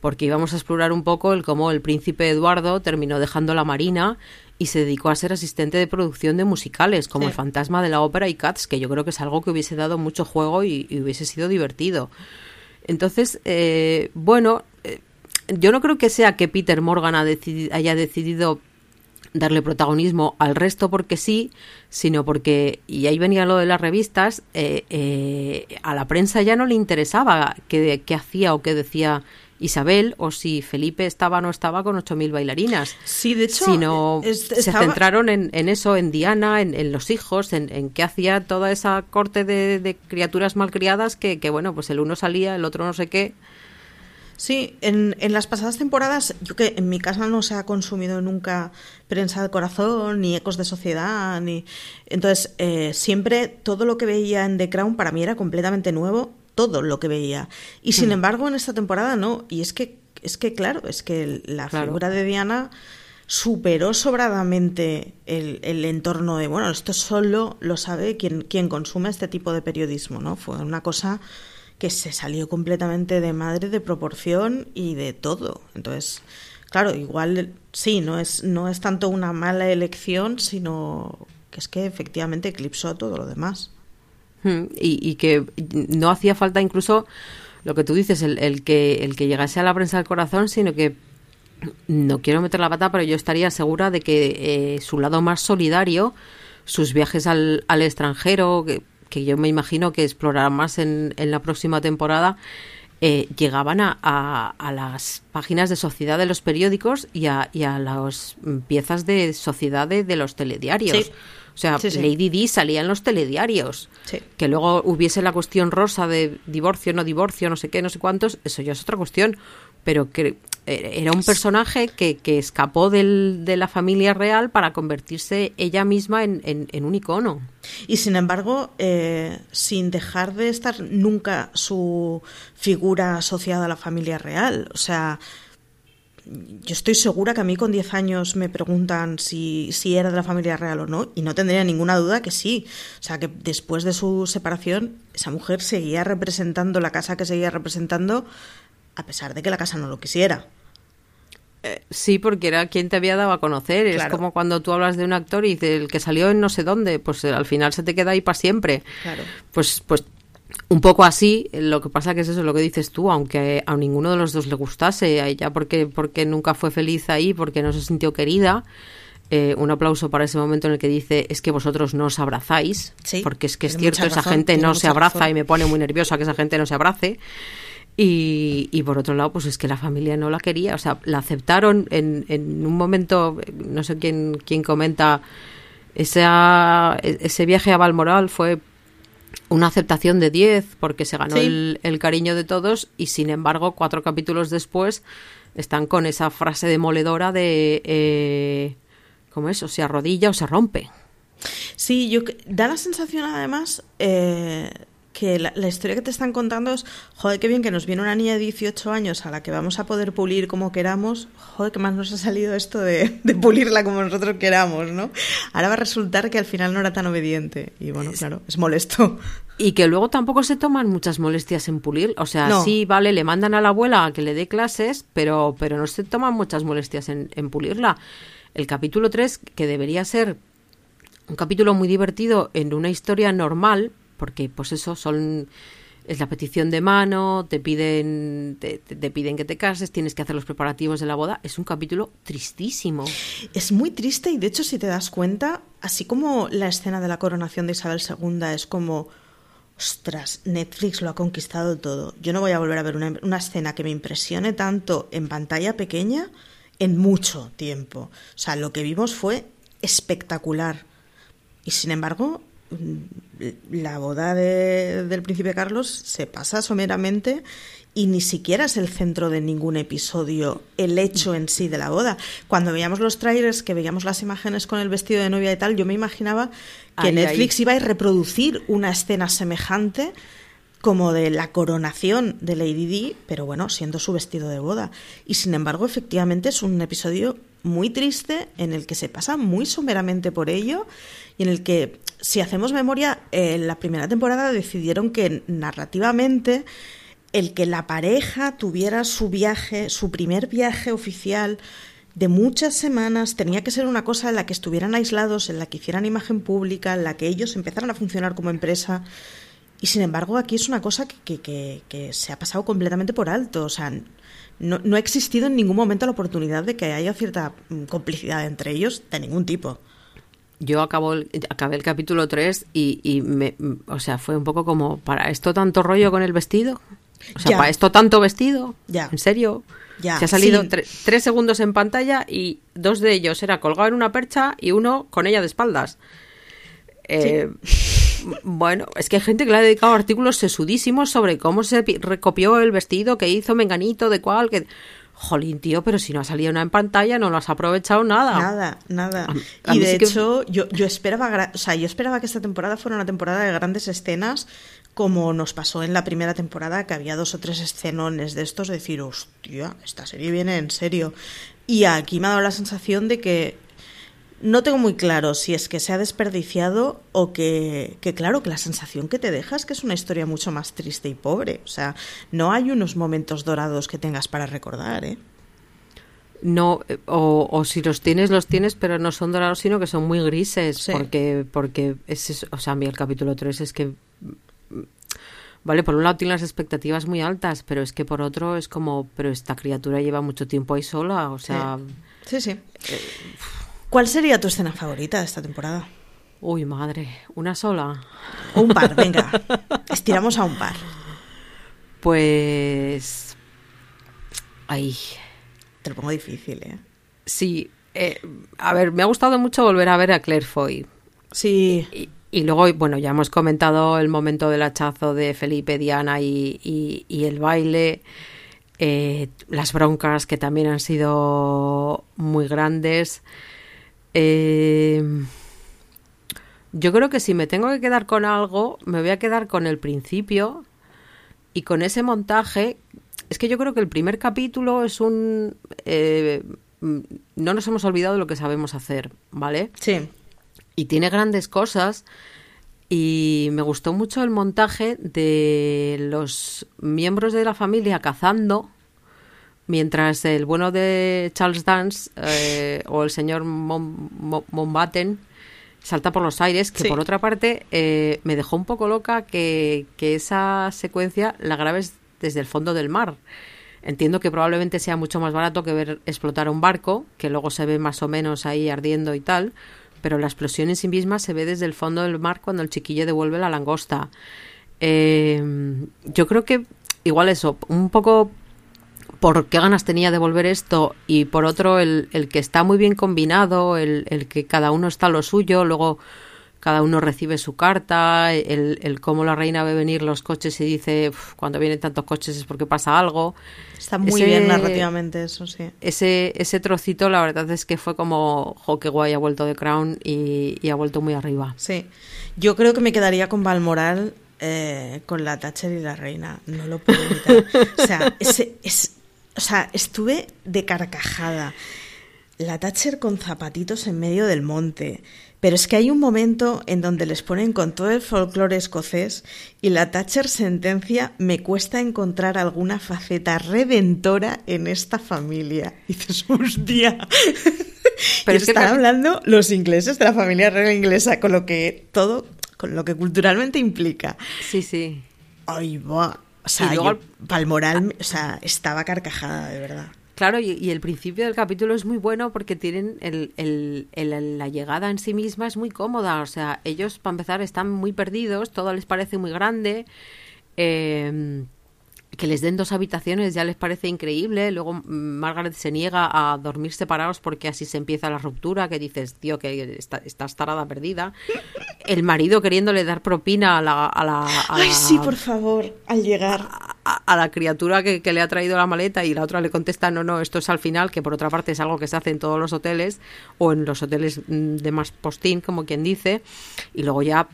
porque íbamos a explorar un poco el cómo el príncipe Eduardo terminó dejando la marina y se dedicó a ser asistente de producción de musicales, como Sí. El fantasma de la ópera y Cats, que yo creo que es algo que hubiese dado mucho juego y, y hubiese sido divertido. Entonces, eh, bueno, eh, yo no creo que sea que Peter Morgan ha decidi- haya decidido darle protagonismo al resto porque sí, sino porque, y ahí venía lo de las revistas, eh, eh, a la prensa ya no le interesaba qué, qué hacía o qué decía Isabel o si Felipe estaba o no estaba con 8.000 bailarinas. Sí, de hecho, Sino es- se centraron en, en eso, en Diana, en, en los hijos, en, en qué hacía toda esa corte de, de criaturas malcriadas que, que, bueno, pues el uno salía, el otro no sé qué. Sí, en, en las pasadas temporadas, yo que en mi casa no se ha consumido nunca prensa del corazón, ni ecos de sociedad, ni. Entonces, eh, siempre todo lo que veía en The Crown para mí era completamente nuevo, todo lo que veía. Y sin embargo, en esta temporada no. Y es que, es que claro, es que la Claro. figura de Diana superó sobradamente el, el entorno de, bueno, esto solo lo sabe quien, quien consume este tipo de periodismo, ¿no? Fue una cosa que se salió completamente de madre, de proporción y de todo. Entonces, claro, igual sí, no es, no es tanto una mala elección, sino que es que efectivamente eclipsó todo lo demás. Y, y que no hacía falta incluso lo que tú dices, el, el que, el que llegase a la prensa del corazón, sino que no quiero meter la pata, pero yo estaría segura de que eh, su lado más solidario, sus viajes al, al extranjero, que, que yo me imagino que explorarán más en, en la próxima temporada, eh, llegaban a, a- las páginas de sociedad de los periódicos y a, y a las piezas de sociedad de, de los telediarios. Sí. O sea, Sí, sí. Lady Di salía en los telediarios. Sí. Que luego hubiese la cuestión rosa de divorcio, no divorcio, no sé qué, no sé cuántos, eso ya es otra cuestión. Pero que eh, era un personaje que, que escapó del- de la familia real para convertirse ella misma en, en- en un icono. Y sin embargo, eh, sin dejar de estar nunca su figura asociada a la familia real. O sea, yo estoy segura que a mí con 10 años me preguntan si, si era de la familia real o no, y no tendría ninguna duda que sí. O sea, que después de su separación, esa mujer seguía representando la casa que seguía representando, a pesar de que la casa no lo quisiera. Sí, porque era quien te había dado a conocer. Es como cuando tú hablas de un actor y del que salió en no sé dónde, pues eh, al final se te queda ahí para siempre. Claro. Pues, pues un poco así, lo que pasa que es eso lo que dices tú, aunque a ninguno de los dos le gustase, a ella porque, porque nunca fue feliz ahí, porque no se sintió querida. Eh, un aplauso para ese momento en el que dice es que vosotros no os abrazáis, Sí, porque es que es cierto, esa gente no se abraza razón. y me pone muy nerviosa que esa gente no se abrace. Y, y por otro lado, pues es que la familia no la quería, o sea, la aceptaron en, en un momento, no sé quién, quién comenta, esa, ese viaje a Balmoral fue una aceptación de 10 porque se ganó Sí. el, el cariño de todos y sin embargo cuatro capítulos después están con esa frase demoledora de eh, ¿cómo es? o se arrodilla o se rompe Sí, yo da la sensación además eh, que la, la historia que te están contando es, joder, qué bien que nos viene una niña de 18 años a la que vamos a poder pulir como queramos, joder, qué más nos ha salido esto de, de pulirla como nosotros queramos, ¿no? Ahora va a resultar que al final no era tan obediente y bueno, claro, es molesto. y que luego tampoco se toman muchas molestias en pulir o sea No. sí vale le mandan a la abuela a que le dé clases pero pero no se toman muchas molestias en, en pulirla el capítulo 3 que debería ser un capítulo muy divertido en una historia normal, porque pues eso son es la petición de mano, te piden te, piden que te cases, tienes que hacer los preparativos de la boda, es un capítulo tristísimo. Es muy triste y de hecho si te das cuenta, así como la escena de la coronación de Isabel II es como, ostras, Netflix lo ha conquistado todo. Yo no voy a volver a ver una, una escena que me impresione tanto en pantalla pequeña en mucho tiempo. O sea, lo que vimos fue espectacular. Y sin embargo, la boda de- del príncipe Carlos se pasa someramente y ni siquiera es el centro de ningún episodio el hecho en sí de la boda. Cuando veíamos los trailers, que veíamos las imágenes con el vestido de novia y tal, yo me imaginaba que Ahí, Netflix ahí. iba a reproducir una escena semejante como de la coronación de Lady Di, pero bueno, siendo su vestido de boda. Y sin embargo, efectivamente es un episodio muy triste en el que se pasa muy someramente por ello y en el que, si hacemos memoria, en la primera temporada decidieron que narrativamente el que la pareja tuviera su viaje, su primer viaje oficial, de muchas semanas, tenía que ser una cosa en la que estuvieran aislados, en la que hicieran imagen pública, en la que ellos empezaran a funcionar como empresa. Y sin embargo, aquí es una cosa que, se ha pasado completamente por alto. O sea, no, no, ha existido en ningún momento la oportunidad de que haya cierta mm, complicidad entre ellos de ningún tipo. Yo acabo el, acabé el capítulo 3 y, y me, o sea, fue un poco como, ¿para esto tanto rollo con el vestido? O sea, Ya. ¿para esto tanto vestido? Ya. ¿En serio? Ya, Se ha salido sí. tre- tres segundos en pantalla y dos de ellos era colgado en una percha y uno con ella de espaldas. Eh, Bueno, es que hay gente que le ha dedicado artículos sesudísimos sobre cómo se pi- recopió el vestido que hizo Menganito, de cuál, que... Jolín, tío, pero si no ha salido nada en pantalla, no lo has aprovechado nada. Nada, nada. A- a y de sí que- hecho, yo, yo esperaba, o sea, yo esperaba que esta temporada fuera una temporada de grandes escenas, como nos pasó en la primera temporada, que había dos o tres escenones de estos, de decir, hostia, esta serie viene en serio. Y aquí me ha dado la sensación de que no tengo muy claro si es que se ha desperdiciado o que, que, claro, que la sensación que te deja es que es una historia mucho más triste y pobre. O sea, no hay unos momentos dorados que tengas para recordar, ¿eh? No, eh, o, o si los tienes, los tienes, pero no son dorados, sino que son muy grises. Sí. Porque, porque es, eso, o sea, a mí el capítulo 3 es que. Vale, por un lado tiene las expectativas muy altas, pero es que por otro es como, pero esta criatura lleva mucho tiempo ahí sola, o sea, Sí, sí. ¿Cuál sería tu escena favorita de esta temporada? uy, madre, una sola. O un par, venga. (laughs) Estiramos a un par. Pues. Ay, Te lo pongo difícil, ¿eh? sí. eh, a ver, me ha gustado mucho volver a ver a Claire Foy. Sí. Y, y luego, bueno, ya hemos comentado el momento del hachazo de Felipe, Diana y, y- y el baile, eh, las broncas que también han sido muy grandes. Eh, yo creo que si me tengo que quedar con algo, me voy a quedar con el principio y con ese montaje. Es que yo creo que el primer capítulo es un... eh, mm, no nos hemos olvidado de lo que sabemos hacer, ¿vale? Sí. y tiene grandes cosas y me gustó mucho el montaje de los miembros de la familia cazando mientras el bueno de Charles Dance eh, o el señor Mon- salta por los aires que Sí. por otra parte eh, me dejó un poco loca que, que esa secuencia la grabes desde el fondo del mar Entiendo que probablemente sea mucho más barato que ver explotar un barco, que luego se ve más o menos ahí ardiendo y tal, pero la explosión en sí misma se ve desde el fondo del mar cuando el chiquillo devuelve la langosta. Eh, yo creo que igual eso, un poco por qué ganas tenía de volver esto y por otro el, el que está muy bien combinado, el, el que cada uno está lo suyo, luego cada uno recibe su carta, el, el cómo la reina ve venir los coches y dice "Uf, cuando vienen tantos coches es porque pasa algo. Está muy Ese- bien narrativamente eso, sí. Ese, ese trocito la verdad es que fue como, jo, qué guay, ha vuelto de Crown y, y ha vuelto muy arriba. Sí. Yo creo que me quedaría con Balmoral, eh, con la Thatcher y la reina. No lo puedo evitar. O sea, ese, es, o sea, estuve de carcajada. La Thatcher con zapatitos en medio del monte. Pero es que hay un momento en donde les ponen con todo el folclore escocés y la Thatcher sentencia me cuesta encontrar alguna faceta redentora en esta familia. Y dices, hostia. (laughs) Pero y es que están hablando los ingleses de la familia real inglesa, con lo que todo, con lo que culturalmente implica. Sí, sí. Ay, va. O sea, Y luego yo, Balmoral, o sea, estaba carcajada, de verdad. Claro, y, y el principio del capítulo es muy bueno porque tienen el, el- el- la llegada en sí misma es muy cómoda. O sea, ellos, para empezar, están muy perdidos, todo les parece muy grande. eh, que les den dos habitaciones ya les parece increíble. Luego Margaret se niega a dormir separados porque así se empieza la ruptura, que dices, tío, que está- estás tarada perdida. El marido queriéndole dar propina a la... A la a Ay, la- sí, por favor, al llegar. a, a la criatura que, que le ha traído la maleta y la otra le contesta, no, no, esto es al final, que por otra parte es algo que se hace en todos los hoteles o en los hoteles mm, de más postín, como quien dice, y luego ya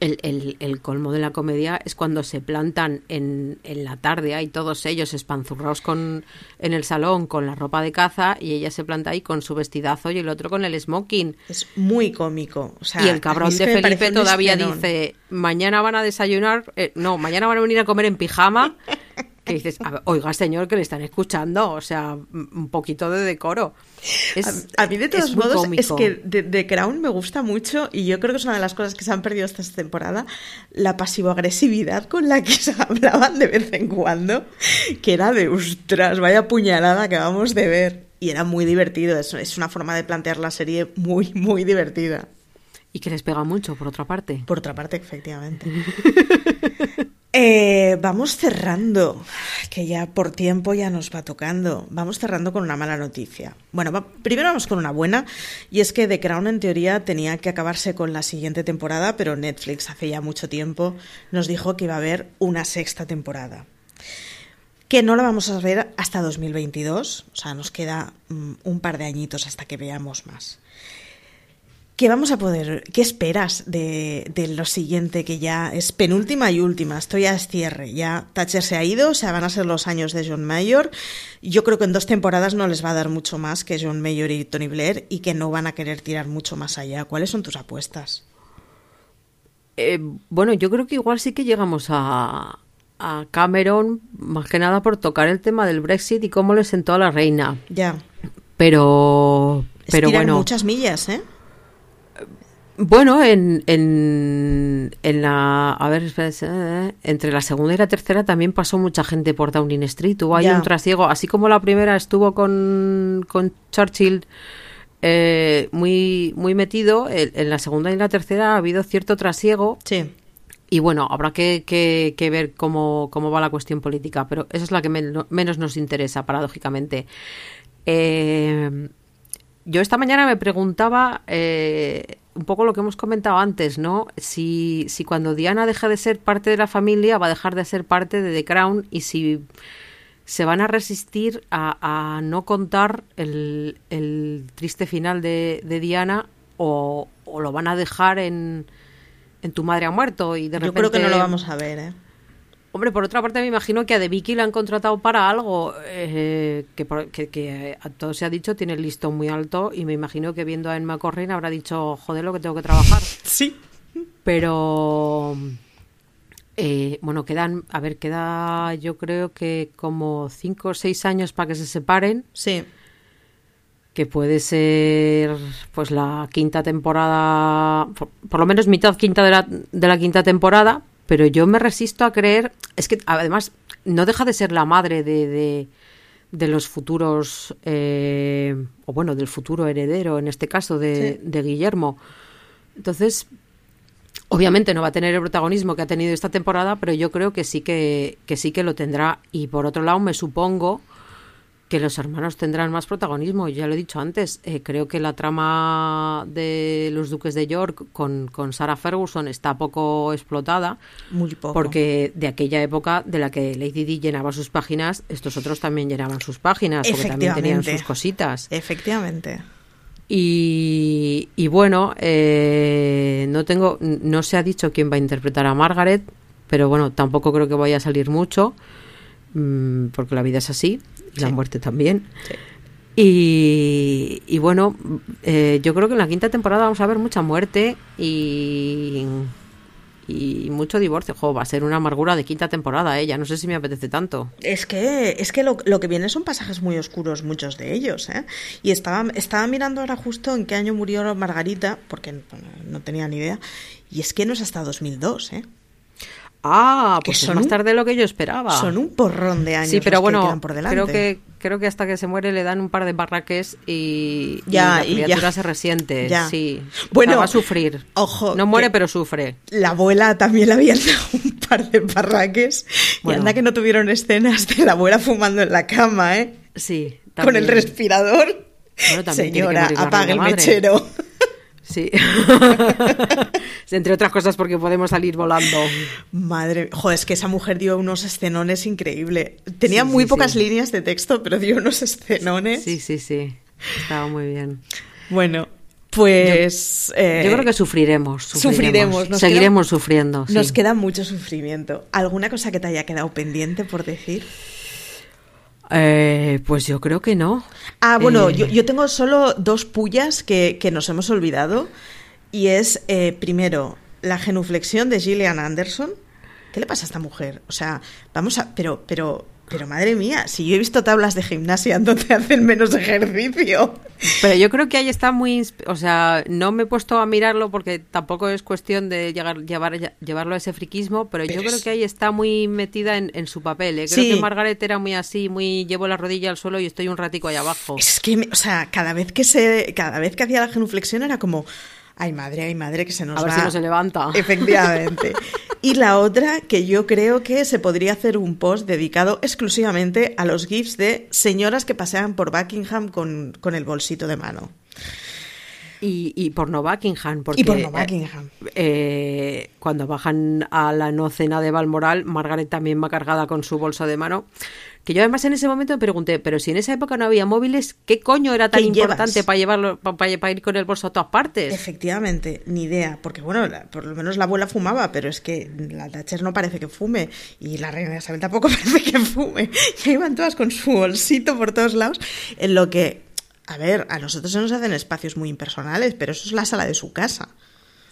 el, el- el colmo de la comedia es cuando se plantan en, en la tarde, hay todos ellos espanzurrados con, en el salón con la ropa de caza y ella se planta ahí con su vestidazo y el otro con el smoking. Es muy cómico. O sea, Y el cabrón de Felipe todavía dice, mañana van a desayunar, eh, no, mañana van a venir a comer en pijama (laughs) que dices, oiga señor, que le están escuchando, o sea, un poquito de decoro. a, mí de todos modos es que de, Crown me gusta mucho y yo creo que es una de las cosas que se han perdido esta temporada, la pasivo-agresividad con la que (laughs) se hablaban de vez en cuando, que era de, ostras, vaya puñalada que vamos de ver. Y era muy divertido, es, es una forma de plantear la serie muy, muy divertida. Y que les pega mucho, por otra parte. Por otra parte, efectivamente. (laughs) Eh, vamos cerrando, que ya por tiempo ya nos va tocando. Vamos cerrando con una mala noticia. Bueno, primero vamos con una buena, y es que The Crown en teoría tenía que acabarse con la siguiente temporada, pero Netflix hace ya mucho tiempo nos dijo que iba a haber una sexta temporada. Que no la vamos a ver hasta 2022, o sea, nos queda mm, un par de añitos hasta que veamos más. ¿Qué vamos a poder, qué esperas de, lo siguiente que ya es penúltima y última? Esto ya es cierre, ya Thatcher se ha ido, o sea, van a ser los años de John Mayor. Yo creo que en dos temporadas no les va a dar mucho más que John Mayor y Tony Blair y que no van a querer tirar mucho más allá. ¿Cuáles son tus apuestas? Eh, bueno, yo creo que igual sí que llegamos a, a Cameron, más que nada por tocar el tema del Brexit y cómo le sentó a la reina. Ya. Pero, pero bueno. muchas millas, ¿eh? Bueno, en, en, en la. A ver, eh, entre la segunda y la tercera también pasó mucha gente por Downing Street. Hubo ahí un trasiego. Así como la primera estuvo con, con Churchill eh, muy, muy metido, en la segunda y la tercera ha habido cierto trasiego. Sí. Y bueno, habrá que, que, que ver cómo, cómo, va la cuestión política, pero esa es la que menos nos interesa, paradójicamente. Eh, yo esta mañana me preguntaba eh, un poco lo que hemos comentado antes, ¿no? Si, si cuando Diana deja de ser parte de la familia va a dejar de ser parte de The Crown y si se van a resistir a, no contar el, triste final de, Diana o, lo van a dejar en, en Tu madre ha muerto y de repente... Yo creo que no lo vamos a ver, ¿eh? Hombre, por otra parte me imagino que a The Vicky la han contratado para algo eh, que, que, a todo se ha dicho tiene el listón muy alto y me imagino que viendo a Emma Corrin habrá dicho, joder, lo que tengo que trabajar. (laughs) Sí. Pero, eh, bueno, quedan, a ver, queda yo creo que como cinco o seis años para que se separen. Sí. Que puede ser, pues, la quinta temporada, por, por lo menos mitad quinta de la, de la quinta temporada, pero yo me resisto a creer, es que además no deja de ser la madre de, de, los futuros, eh, o bueno, del futuro heredero, en este caso, de, de Guillermo. Entonces, obviamente no va a tener el protagonismo que ha tenido esta temporada, pero yo creo que sí que, que sí que lo tendrá. Y por otro lado, me supongo que los hermanos tendrán más protagonismo. Ya lo he dicho antes, eh, creo que la trama de los duques de York con, con Sarah Ferguson está poco explotada. Muy poco. Porque de aquella época de la que Lady Di llenaba sus páginas, estos otros también llenaban sus páginas, porque también tenían sus cositas. Efectivamente. Y, y bueno, eh, no tengo, no se ha dicho quién va a interpretar a Margaret, pero bueno, tampoco creo que vaya a salir mucho, mm, porque la vida es así la muerte también. Y, bueno, eh, yo creo que en la quinta temporada vamos a ver mucha muerte y, y mucho divorcio. va a ser una amargura de quinta temporada, ¿eh? Ya no sé si me apetece tanto. Es que, es que lo, que viene son pasajes muy oscuros, muchos de ellos, ¿eh? Y estaba, estaba mirando ahora justo en qué año murió Margarita, porque no tenía ni idea, y es que no es hasta 2002, ¿eh? Ah, pues son más tarde de lo que yo esperaba. Son un porrón de años. Sí, pero bueno, creo que creo que hasta que se muere le dan un par de barraques y, ya, la criatura se resiente. Sí. Bueno, va a sufrir. Ojo. No muere, pero sufre. La abuela también le habían dado un par de barraques. Y anda que no tuvieron escenas de la abuela fumando en la cama, ¿eh? Sí. Con el respirador. Señora, apague el mechero. Sí. (laughs) Entre otras cosas porque podemos salir volando. Madre, joder, es que esa mujer dio unos escenones increíbles. Tenía muy pocas líneas de texto, pero dio unos escenones. Sí, sí, sí. Estaba muy bien. Bueno, pues. Yo, eh, creo que sufriremos. Sufriremos. Seguiremos sufriendo. Nos queda mucho sufrimiento. ¿Alguna cosa que te haya quedado pendiente por decir? Eh, pues yo creo que no. Ah, bueno, eh, yo, tengo solo dos pullas que, nos hemos olvidado. Y es, eh, primero, la genuflexión de Gillian Anderson. ¿Qué le pasa a esta mujer? O sea, vamos a. Pero, pero Pero madre mía, si yo he visto tablas de gimnasia donde hacen menos ejercicio. Pero yo creo que ahí está muy... O sea, no me he puesto a mirarlo porque tampoco es cuestión de llegar, llevar, llevarlo a ese friquismo, pero, yo creo que ahí está muy metida en, su papel. ¿eh? Creo que Margaret era muy así, muy llevo la rodilla al suelo y estoy un ratico ahí abajo. Es que, o sea, cada vez que se, cada vez que hacía la genuflexión era como Ay, madre, ay, madre, que se nos a ver si no se levanta. (laughs) Efectivamente. y la otra, que yo creo que se podría hacer un post dedicado exclusivamente a los GIFs de señoras que pasean por Buckingham con, con el bolsito de mano. Y, y por no Buckingham. Porque, y por no Buckingham. Eh, cuando bajan a la nocena de Balmoral, Margaret también va cargada con su bolso de mano. Que yo además en ese momento me pregunté, pero si en esa época no había móviles, ¿qué coño era tan importante para llevarlo, para, ir con el bolso a todas partes? Efectivamente, ni idea, porque bueno, por lo menos la abuela fumaba, pero es que la Thatcher no parece que fume y la reina Isabel tampoco (laughs) parece que fume. Y ahí van todas con su bolsito por todos lados, en lo que, a ver, a nosotros se nos hacen espacios muy impersonales, pero eso es la sala de su casa.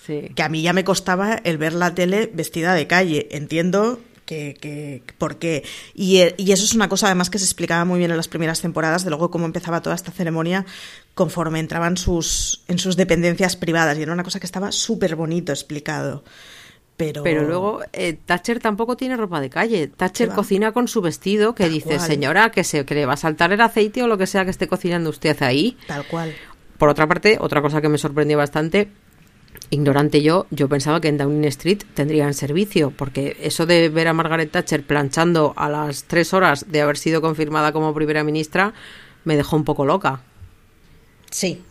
Sí. Que a mí ya me costaba el ver la tele vestida de calle. Entiendo que, que, por qué. Y, y, eso es una cosa además que se explicaba muy bien en las primeras temporadas, de luego cómo empezaba toda esta ceremonia conforme entraban sus, en sus dependencias privadas. Y era una cosa que estaba súper bonito explicado. Pero, pero luego eh, Thatcher tampoco tiene ropa de calle. Thatcher cocina con su vestido que dice, señora, que, se, que le va a saltar el aceite o lo que sea que esté cocinando usted ahí. Tal cual. Por otra parte, otra cosa que me sorprendió bastante ignorante yo, yo pensaba que en Downing Street tendrían servicio, porque eso de ver a Margaret Thatcher planchando a las tres horas de haber sido confirmada como primera ministra me dejó un poco loca. Sí.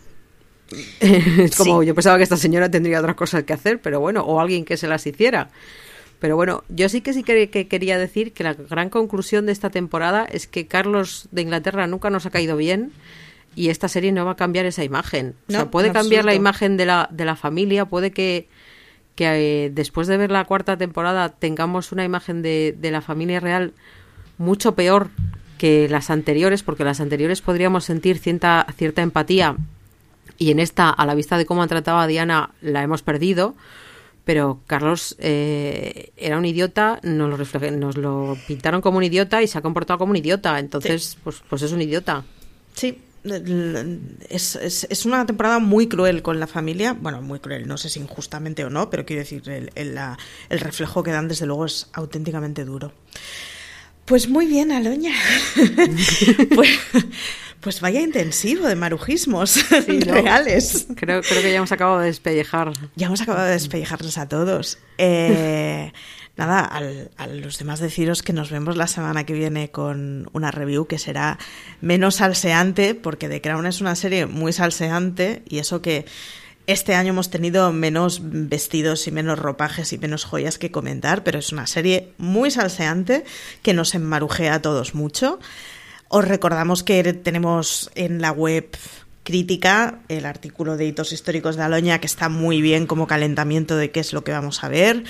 (laughs) es como yo pensaba que esta señora tendría otras cosas que hacer, pero bueno, o alguien que se las hiciera. Pero bueno, yo sí que sí que, quería decir que la gran conclusión de esta temporada es que Carlos de Inglaterra nunca nos ha caído bien y esta serie no va a cambiar esa imagen. o sea, puede cambiar la imagen de la, de la familia, puede que, que eh, después de ver la cuarta temporada tengamos una imagen de, de la familia real mucho peor que las anteriores, porque las anteriores podríamos sentir cierta, cierta empatía y en esta, a la vista de cómo han tratado a Diana, la hemos perdido. Pero Carlos eh, era un idiota, nos lo, nos lo pintaron como un idiota y se ha comportado como un idiota. Entonces, pues, pues es un idiota. Sí, es, es, una temporada muy cruel con la familia. Bueno, muy cruel, no sé si injustamente o no, pero quiero decir, el, el, reflejo que dan, desde luego, es auténticamente duro. Pues muy bien, Aloña. (laughs) pues, pues, vaya intensivo de marujismos reales. Creo, creo que ya hemos acabado de despellejar. Ya hemos acabado de despellejarnos a todos. Eh, (laughs) nada, a los demás deciros que nos vemos la semana que viene con una review que será menos salseante, porque The Crown es una serie muy salseante y eso que este año hemos tenido menos vestidos y menos ropajes y menos joyas que comentar, pero es una serie muy salseante que nos enmarujea a todos mucho. Os recordamos que tenemos en la web crítica el artículo de hitos históricos de Aloña, que está muy bien como calentamiento de qué es lo que vamos a ver,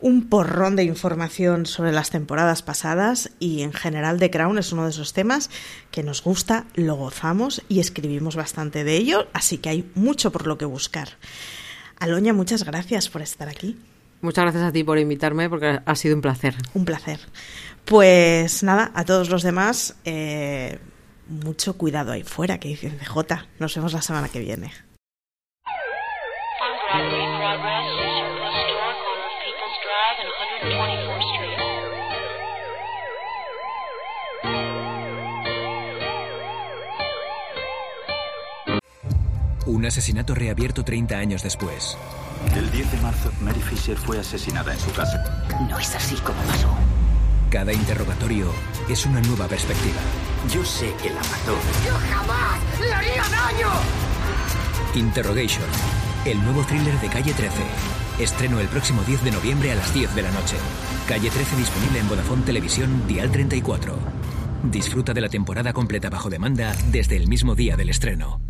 un porrón de información sobre las temporadas pasadas y en general The Crown es uno de esos temas que nos gusta, lo gozamos y escribimos bastante de ello, así que hay mucho por lo que buscar. Aloña, muchas gracias por estar aquí. Muchas gracias a ti por invitarme porque ha sido un placer. Un placer. Pues nada, a todos los demás, eh, mucho cuidado ahí fuera, que dice CJ. Nos vemos la semana que viene. Un asesinato reabierto 30 años después. El 10 de marzo, Mary Fisher fue asesinada en su casa. No es así como pasó. Cada interrogatorio es una nueva perspectiva. Yo sé que la mató. ¡Yo jamás le haría daño! Interrogation, el nuevo thriller de Calle 13. Estreno el próximo 10 de noviembre a las 10 de la noche. Calle 13 disponible en Vodafone Televisión Dial 34. Disfruta de la temporada completa bajo demanda desde el mismo día del estreno.